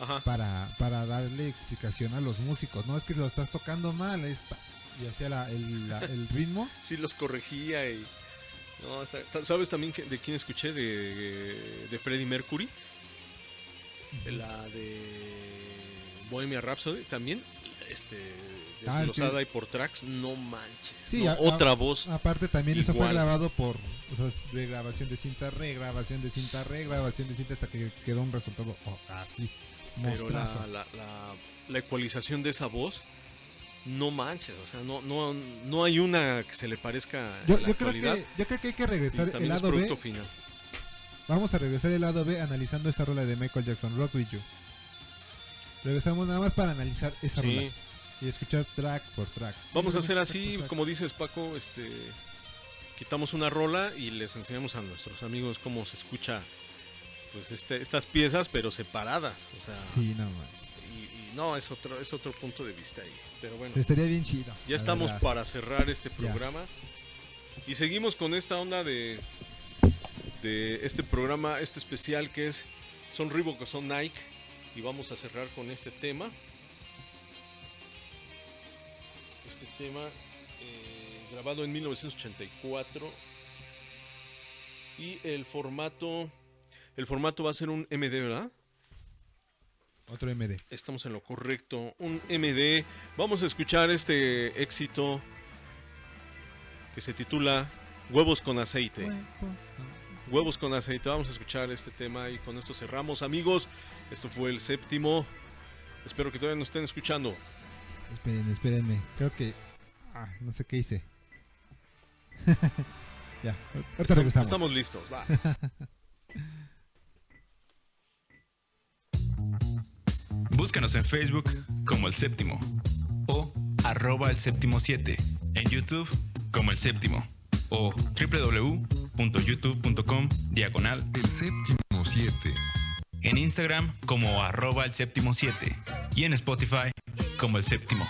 Ajá. para, para darle explicación a los músicos. No es que lo estás tocando mal, es pa- y hacía la- el, la- el [laughs] ritmo. Sí los corregía y... No, está- ¿Sabes también que- de quién escuché? De, de Freddie Mercury. La de Bohemia Rhapsody también. este, desglosada que- y por tracks, no manches. Sí, no, a- a- otra voz. Aparte también eso fue grabado por, o sea, regrabación de cinta, regrabación de cinta, regrabación de cinta hasta que quedó un resultado oh, así, Pero la, la, la- la ecualización de esa voz, no manches, o sea, no, no, no hay una que se le parezca Yo, la yo creo que, yo creo que hay que regresar el lado B. final. Vamos a regresar el lado B analizando esa rola de Michael Jackson, Rock With You. Regresamos nada más para analizar esa Sí. rola y escuchar track por track. Vamos a hacer así, como dices Paco, este quitamos una rola y les enseñamos a nuestros amigos cómo se escucha pues este, estas piezas, pero separadas. O sea, Sí, no manches. y, y no, es otro, es otro punto de vista ahí. Pero bueno, Estaría bien chido. ya estamos verdad. para cerrar este Ya. programa. Y seguimos con esta onda de, de este programa, este especial que es Son Reebok o son Nike. Y vamos a cerrar con este tema. Este tema eh, grabado en 1984. Y el formato. El formato va a ser un MD, ¿verdad? Otro MD. Estamos en lo correcto. Un MD. Vamos a escuchar este éxito que se titula Huevos con aceite. Huevos con aceite. Vamos a escuchar este tema y con esto cerramos. Amigos, esto fue el séptimo. Espero que todavía nos estén escuchando. Esperen, espérenme. Creo que. Ah, no sé qué hice. [laughs] ya, ahorita regresamos. Estamos listos. Va. [laughs] Búscanos en Facebook como El Séptimo o arroba El Séptimo 7. En YouTube como El Séptimo o www.youtube.com diagonal El Séptimo 7. En Instagram como arroba El Séptimo 7 y en Spotify como El Séptimo.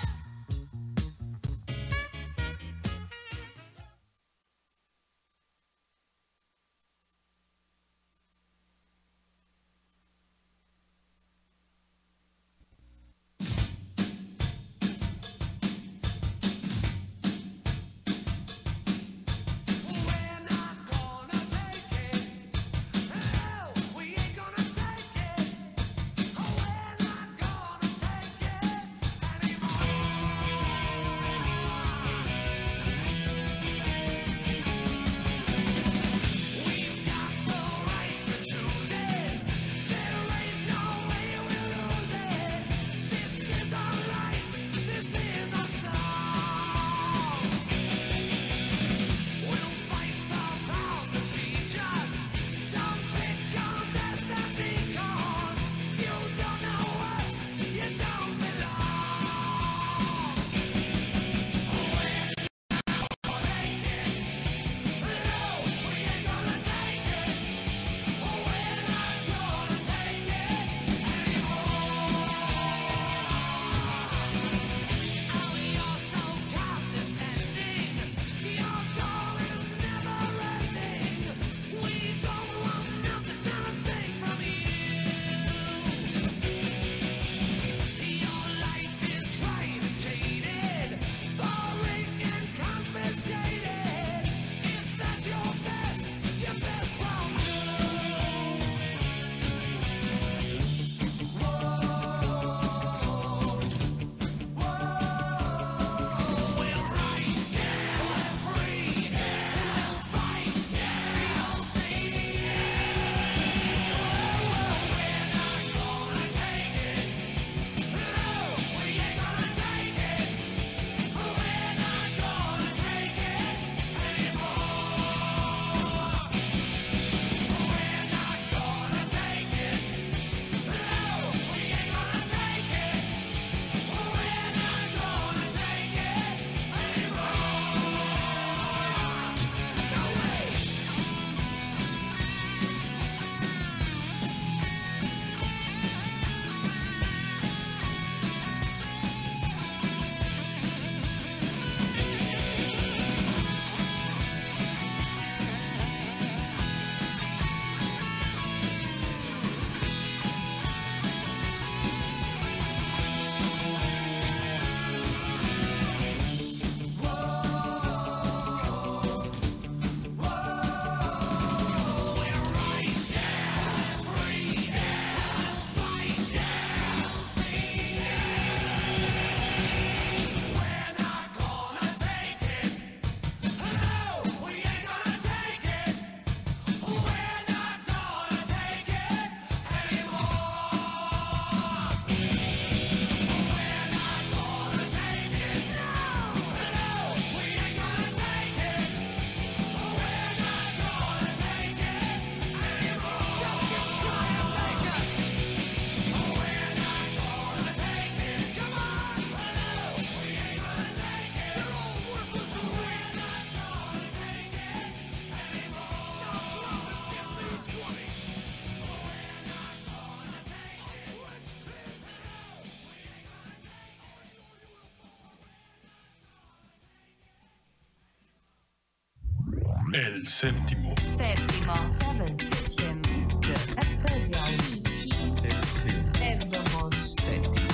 El séptimo. Sétimo. Seven.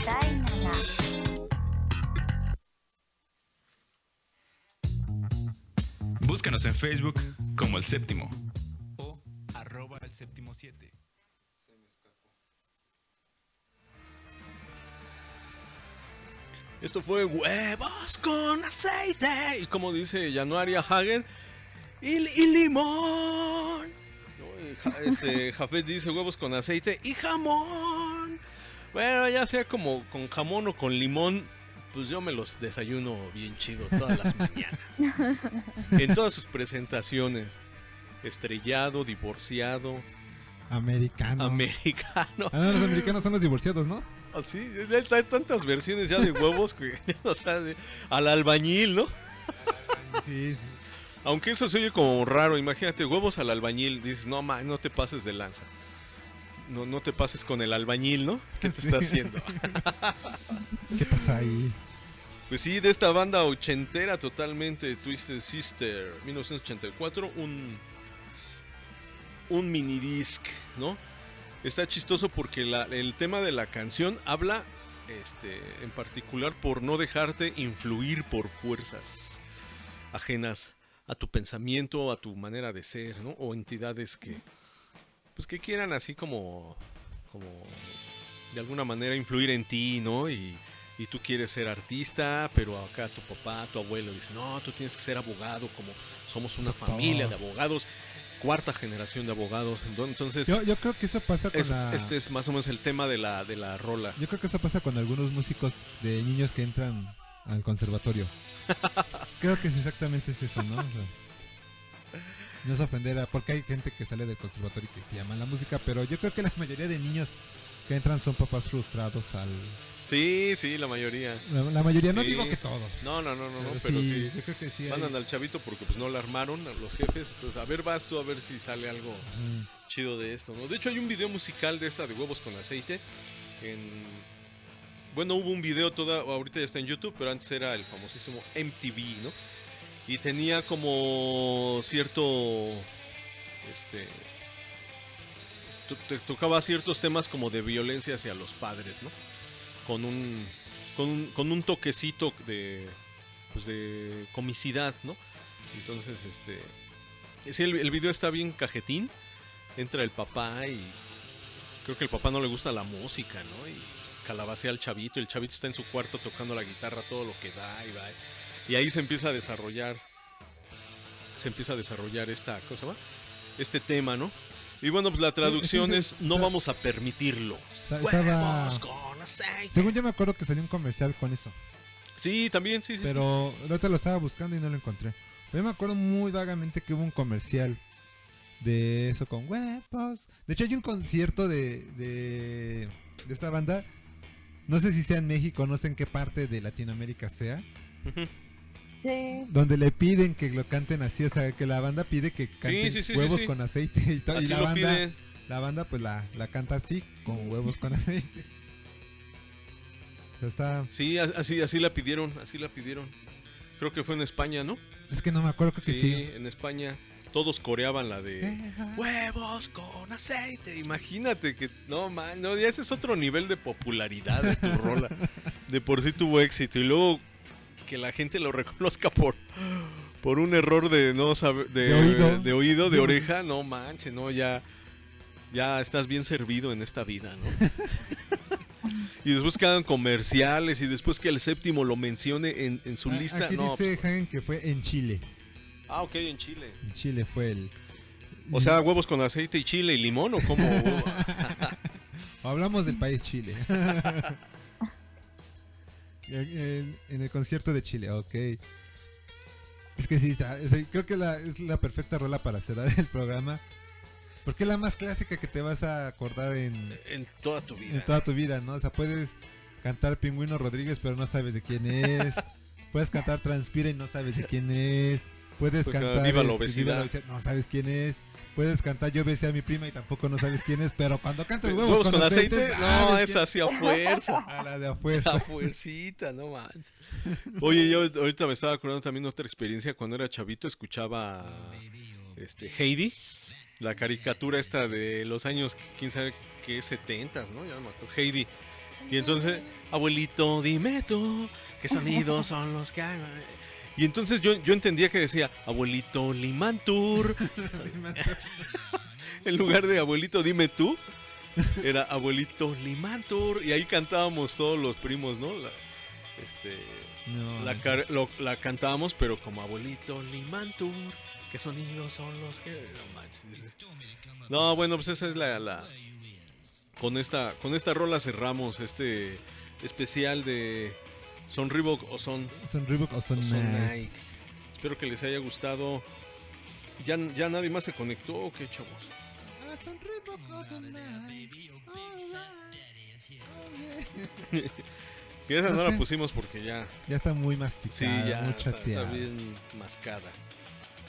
Dainana. Búscanos en Facebook como El Séptimo o arroba El Séptimo 7. Esto fue huevos con aceite. Y como dice Januaria Hagen, y, y limón. No, Ja- este, [laughs] Jafet dice huevos con aceite y jamón. Bueno, ya sea como con jamón o con limón, pues yo me los desayuno bien chido todas las [laughs] mañanas. En todas sus presentaciones. Estrellado, divorciado, Americano. americano. Ah, no, los americanos son los divorciados, ¿no? Ah, Sí, hay tantas versiones ya de huevos que, o sea, de- al albañil, ¿no? Sí, sí. Aunque eso se oye como raro, imagínate, huevos al albañil, dices, no, ma, no te pases de lanza. No, no te pases con el albañil, ¿no? [laughs] ¿Qué te está haciendo? ¿Qué pasa ahí? Pues sí, de esta banda ochentera totalmente, Twisted Sister, 1984, un, un mini disc, ¿no? Está chistoso porque la- el tema de la canción habla, este, en particular, por no dejarte influir por fuerzas ajenas a tu pensamiento, a tu manera de ser, ¿no? O entidades que, pues que quieran así como, como de alguna manera influir en ti, ¿no? Y, y tú quieres ser artista, pero acá tu papá, tu abuelo dice, no, tú tienes que ser abogado, como somos una familia de abogados, cuarta generación de abogados. Ento- Entonces, Yo, yo creo que eso pasa con es- la... este es más o menos el tema de la, de la rola. Yo creo que eso pasa con algunos músicos de niños que entran al conservatorio. [laughs] creo que es exactamente es eso, ¿no? O sea, no es ofender a... Porque hay gente que sale del conservatorio y que se llama la música, pero yo creo que la mayoría de niños que entran son papás frustrados al... Sí, sí, la mayoría. La, la mayoría, no Sí. digo que todos. No, no, no, no, no, Pero pero sí, sí. yo creo que sí hay- Mandan al chavito porque pues no la armaron a los jefes. Entonces, a ver, vas tú a ver si sale algo chido de esto, ¿no? De hecho, hay un video musical de esta de huevos con aceite. En... Bueno, hubo un video toda, ahorita ya está en YouTube, pero antes era el famosísimo MTV, ¿no? Y tenía como cierto, este, to- te tocaba ciertos temas como de violencia hacia los padres, ¿no? Con un, con un, con un toquecito de, pues de comicidad, ¿no? Entonces, este, sí, el, el video está bien cajetín. Entra el papá y creo que el papá no le gusta la música, ¿no? Y calabacea al chavito. Y el chavito está en su cuarto tocando la guitarra todo lo que da y va. Y ahí se empieza a desarrollar. Se empieza a desarrollar esta, ¿cómo se llama? Este tema, ¿no? Y bueno, pues la traducción sí, es: sí, no vamos a permitirlo. Estaba- con aceite. Según yo me acuerdo que salió un comercial con eso. Sí, también, sí, sí. sí. Pero ahorita lo estaba buscando y no lo encontré. Pero yo me acuerdo muy vagamente que hubo un comercial de eso con huevos. De hecho, hay un concierto de, de, de esta banda. No sé si sea en México, no sé en qué parte de Latinoamérica sea. Sí. Donde le piden que lo canten así. O sea, que la banda pide que canten sí, sí, sí, huevos sí. con aceite y todo. Así y la banda, piden. la banda pues la, la canta así, con huevos con aceite. O sea, está... Sí, así, así la pidieron, así la pidieron. Creo que fue en España, ¿no? Es que no me acuerdo, creo que sí. en España. Todos coreaban la de huevos con aceite. Imagínate que no man, no, ya ese es otro nivel de popularidad de tu rola. [laughs] De por sí tuvo éxito y luego que la gente lo [laughs] reconozca por por un error de no saber de, De oído. de oído, de Sí, oreja, no manches, no ya ya estás bien servido en esta vida, ¿no? [laughs] y después que hagan comerciales y después que el séptimo lo mencione en, en su Ah, lista, Aquí no. dice Hagen que fue en Chile. Ah, ok, en Chile. En Chile fue el. O sea, huevos con aceite y chile y limón o cómo? [laughs] Hablamos del país Chile. [laughs] en, en el concierto de Chile, ok. Es que sí, está- es- creo que la, es la perfecta rola para cerrar el programa. Porque es la más clásica que te vas a acordar en, en toda tu vida. en toda tu vida, ¿no? O sea, puedes cantar Pingüino Rodríguez, pero no sabes de quién es. [laughs] puedes cantar Transpira y no sabes de quién es. Puedes Pues, cantar Viva la este, obesidad. no sabes quién es. Puedes cantar Yo besé a mi prima y tampoco no sabes quién es, pero cuando cantas huevos, ¿Huevos con, con aceite, No, es así a fuerza. [laughs] A la de a fuerza. A fuercita, no manches. Oye, yo ahorita me estaba acordando también otra experiencia. Cuando era chavito escuchaba este, Heidi, la caricatura esta de los años, quién sabe qué, 70, ¿no? Ya no me acuerdo. Heidi. Y entonces, abuelito, dime tú, ¿qué sonidos son los que hay? Y entonces yo, yo entendía que decía, abuelito Limantur. [laughs] [laughs] en lugar de abuelito, dime tú, era abuelito Limantur. Y ahí cantábamos todos los primos, ¿no? La, este, No. la, car- lo- la cantábamos, pero como abuelito Limantur. ¿Qué sonidos son los que.? No. No, bueno, pues esa es la. la- con, esta, con esta rola cerramos este especial de Son Reebok o Son, Son Reebok o son o Son Nike. Nike. Espero que les haya gustado. ¿Ya, ¿Ya nadie más se conectó o qué, chavos? Ah, son Reebok o son Nike. [laughs] Y esa no, No la pusimos porque ya. Ya está muy masticada, Sí, ya muy está, bien mascada.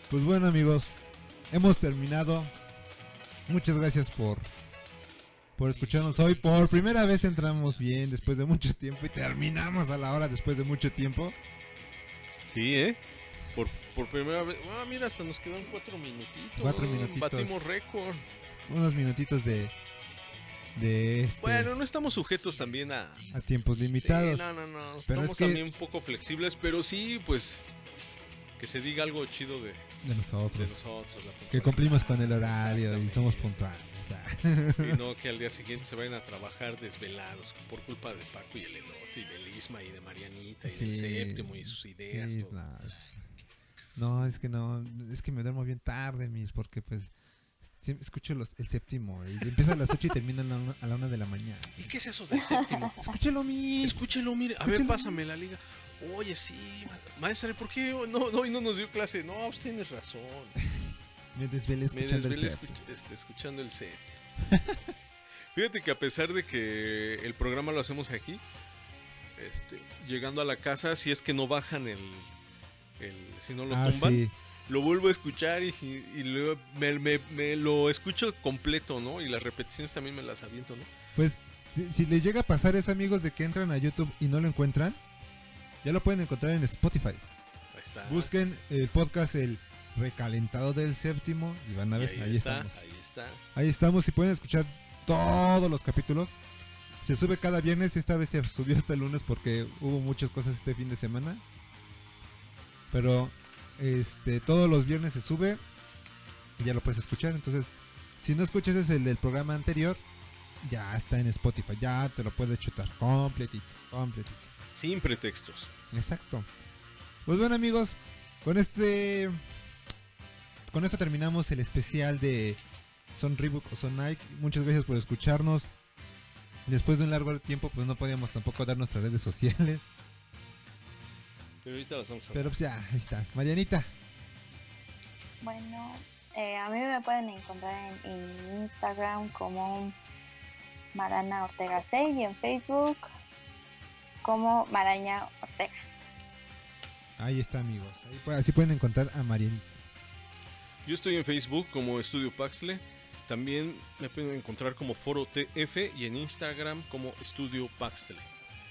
Pues bueno amigos, hemos terminado. Muchas gracias por por escucharnos hoy. Por primera vez entramos bien después de mucho tiempo y terminamos a la hora después de mucho tiempo. Sí, ¿eh? Por, por primera vez. Ah, mira, hasta nos quedan cuatro minutitos. Cuatro minutitos. Batimos récord. Unos minutitos de de este Bueno, no estamos sujetos también a. a tiempos limitados. Sí, no, no, no. Pero Estamos es que también un poco flexibles, pero sí, pues. Que se diga algo chido de, de nosotros. de nosotros. la que cumplimos con el horario y somos puntuales. [laughs] Y no que al día siguiente se vayan a trabajar desvelados por culpa de Paco y el Elote y de Lisma y de Marianita y del Sí, séptimo y sus ideas. sí, no, es, no, es que no, es que me duermo bien tarde, mis, porque pues escucho los, el séptimo y empieza a las 8 y termina a la, una, a la una de la mañana. ¿Y qué es eso del séptimo? [laughs] Escúchelo, mis. Escúchelo, mire. A ver, pásame la liga. Oye, sí, ma- maestra, ¿por qué no, no, hoy no nos dio clase? No, pues tienes razón. Me desvelé Me escuchando desvelé el séptimo. escuch- este, escuchando el séptimo. [laughs] Fíjate que a pesar de que el programa lo hacemos aquí, este, llegando a la casa, si es que no bajan el, el si no lo Ah, tumban, sí. lo vuelvo a escuchar y, y luego me, me- me lo escucho completo, ¿no? Y las repeticiones también me las aviento, ¿no? Pues si, si les llega a pasar eso, amigos, de que entran a YouTube y no lo encuentran, ya lo pueden encontrar en Spotify. Ahí está. Busquen el podcast El Recalentado del Séptimo y van a ver, ahí, ahí, está, estamos. ahí está. Ahí estamos y pueden escuchar todos los capítulos. Se sube cada viernes, esta vez se subió hasta el lunes porque hubo muchas cosas este fin de semana. Pero este todos los viernes se sube y ya lo puedes escuchar. Entonces, si no escuchas ese el del programa anterior, ya está en Spotify, ya te lo puedes chutar completito, completito. Sin pretextos. Exacto. Pues bueno amigos, con este con esto terminamos el especial de Son Reebok o Son Nike. Muchas gracias por escucharnos. Después de un largo tiempo pues no podíamos tampoco dar nuestras redes sociales. Pero ahorita las vamos a Pero pues ya, ahí está. Marianita. Bueno, eh, a mí me pueden encontrar en, en Instagram como Marana Ortega 6 y en Facebook como Maraña Ortega. Ahí está amigos. Ahí así pueden encontrar a Marianita. Yo estoy en Facebook como Estudio Paxle. También me pueden encontrar como Foro TF y en Instagram como Estudio Paxle.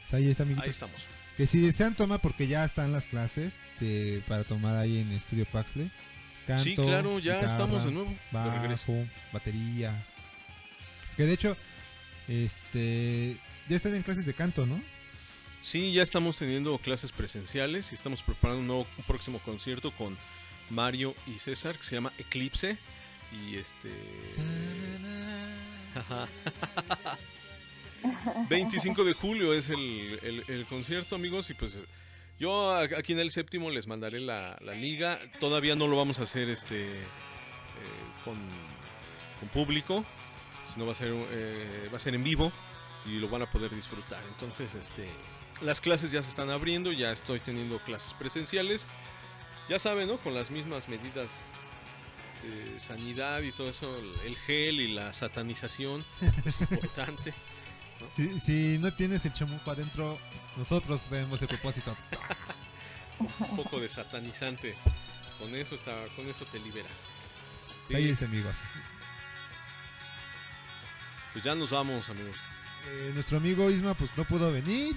Pues ahí está. Ahí estamos. Que si desean tomar porque ya están las clases de, para tomar ahí en Estudio Paxley. Canto, Sí, claro, ya guitarra, estamos de nuevo, de Bajo, regreso. batería. Que de hecho, este, ya están en clases de canto, ¿no? Sí, ya estamos teniendo clases presenciales y estamos preparando un, nuevo, un próximo concierto con Mario y César que se llama Eclipse. Y este. [laughs] 25 de julio es el, el- el concierto, amigos. Y pues yo aquí en el séptimo les mandaré la, la liga. Todavía no lo vamos a hacer este eh, con, con público, sino va a ser eh, va a ser en vivo y lo van a poder disfrutar. Entonces, este las clases ya se están abriendo, ya estoy teniendo clases presenciales. Ya saben, ¿no? Con las mismas medidas de sanidad y todo eso, el gel y la satanización es importante. ¿no? [laughs] Si, si no tienes el chamuco adentro, nosotros tenemos el propósito. un poco de satanizante. Con eso está, con eso te liberas. Ahí está, amigos. Pues ya nos vamos, amigos. Eh, nuestro amigo Isma pues no pudo venir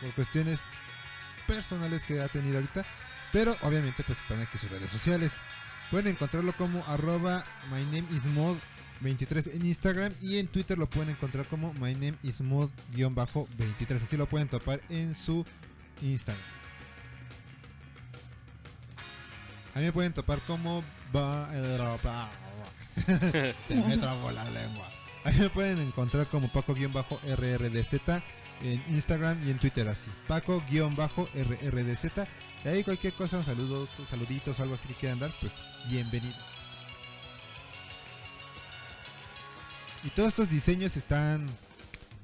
por cuestiones personales que ha tenido ahorita, pero obviamente pues están aquí sus redes sociales. Pueden encontrarlo como arroba my name is mod 23 en Instagram y en Twitter lo pueden encontrar como my name is mod 23. Así lo pueden topar en su Instagram. A mí me pueden topar como va [laughs] Se me trabó la lengua. A mí me pueden encontrar como Paco-RRDZ en Instagram y en Twitter así. Paco-RRDZ. Y ahí cualquier cosa, un saludo, saluditos algo así que quieran dar, pues bienvenido. Y todos estos diseños están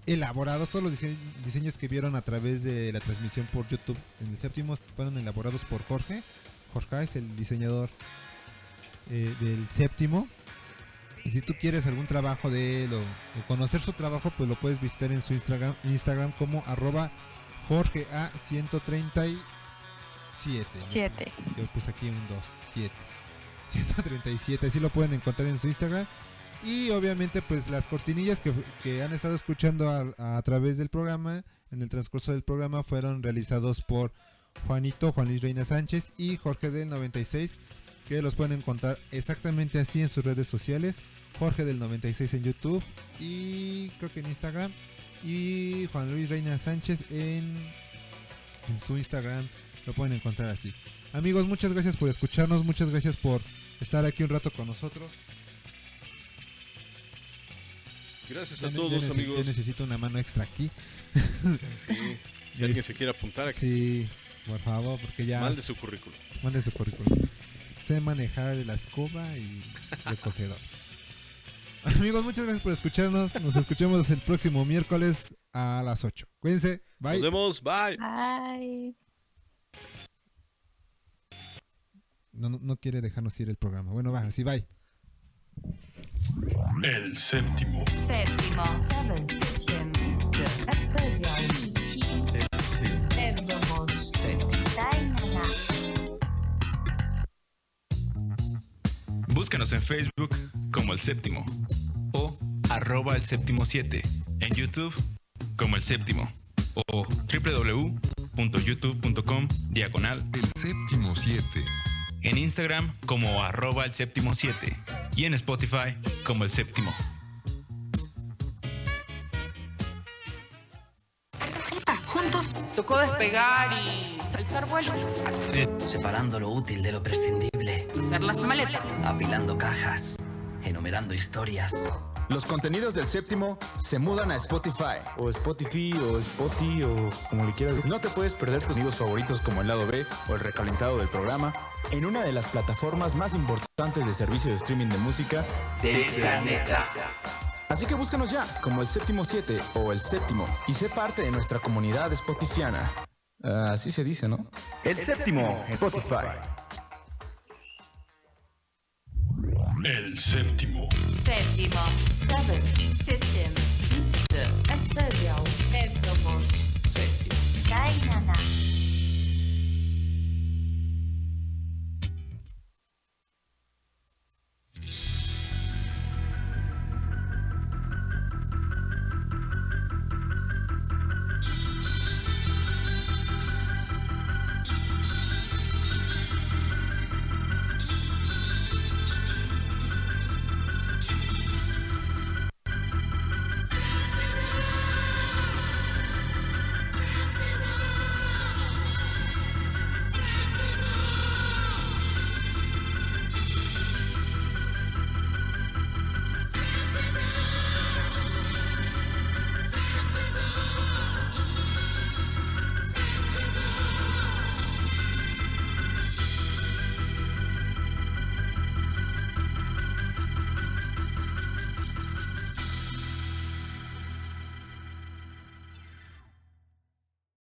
elaborados, todos los dise- diseños que vieron a través de la transmisión por YouTube en el séptimo fueron elaborados por Jorge. Jorge es el diseñador eh, del séptimo. Y si tú quieres algún trabajo de él o, conocer su trabajo, pues lo puedes visitar en su Instagram, Instagram como arroba Jorge A 137. ¿no? Siete. Yo puse aquí un 2, 7. 137, así lo pueden encontrar en su Instagram. Y obviamente pues las cortinillas que, que han estado escuchando a, a través del programa, en el transcurso del programa, fueron realizados por Juanito, Juan Luis Reina Sánchez y Jorge del 96, que los pueden encontrar exactamente así en sus redes sociales. Jorge del 96 en YouTube y creo que en Instagram. Y Juan Luis Reina Sánchez en, en su Instagram lo pueden encontrar así. Amigos, muchas gracias por escucharnos, muchas gracias por estar aquí un rato con nosotros. Gracias a todos, ya amigos. ya necesito una mano extra aquí. Sí, Si alguien se quiere apuntar, aquí Sí, por favor, porque ya. Mande su currículum. Mande su currículum. Sé manejar la escoba y el [laughs] cogedor. Amigos, muchas gracias por escucharnos. Nos escuchamos el próximo miércoles a las 8. Cuídense. Bye. Nos vemos. Bye. Ay. no, no quiere dejarnos ir el programa. Bueno, va, así bye. El séptimo. Séptimo. Búscanos en Facebook como el séptimo o arroba el séptimo 7, en YouTube como el séptimo o www.youtube.com diagonal el séptimo 7. En Instagram como arroba El Séptimo 7 y en Spotify como El Séptimo. Juntos tocó despegar y alzar vuelo. Separando lo útil de lo prescindible. Hacer las maletas. Apilando cajas. Enumerando historias. Los contenidos del séptimo se mudan a Spotify. O Spotify, o Spotify, o como le quieras. No te puedes perder tus amigos favoritos como el lado B o el recalentado del programa en una de las plataformas más importantes de servicio de streaming de música Del planeta. Así que búscanos ya como el séptimo 7 o el séptimo y sé parte de nuestra comunidad spotifiana. Ah, así se dice, ¿no? El séptimo, Spotify. El séptimo. Séptimo. Seventh. Septim. Siebte. Essebiał. Siódmos. Séptimo. Kainana.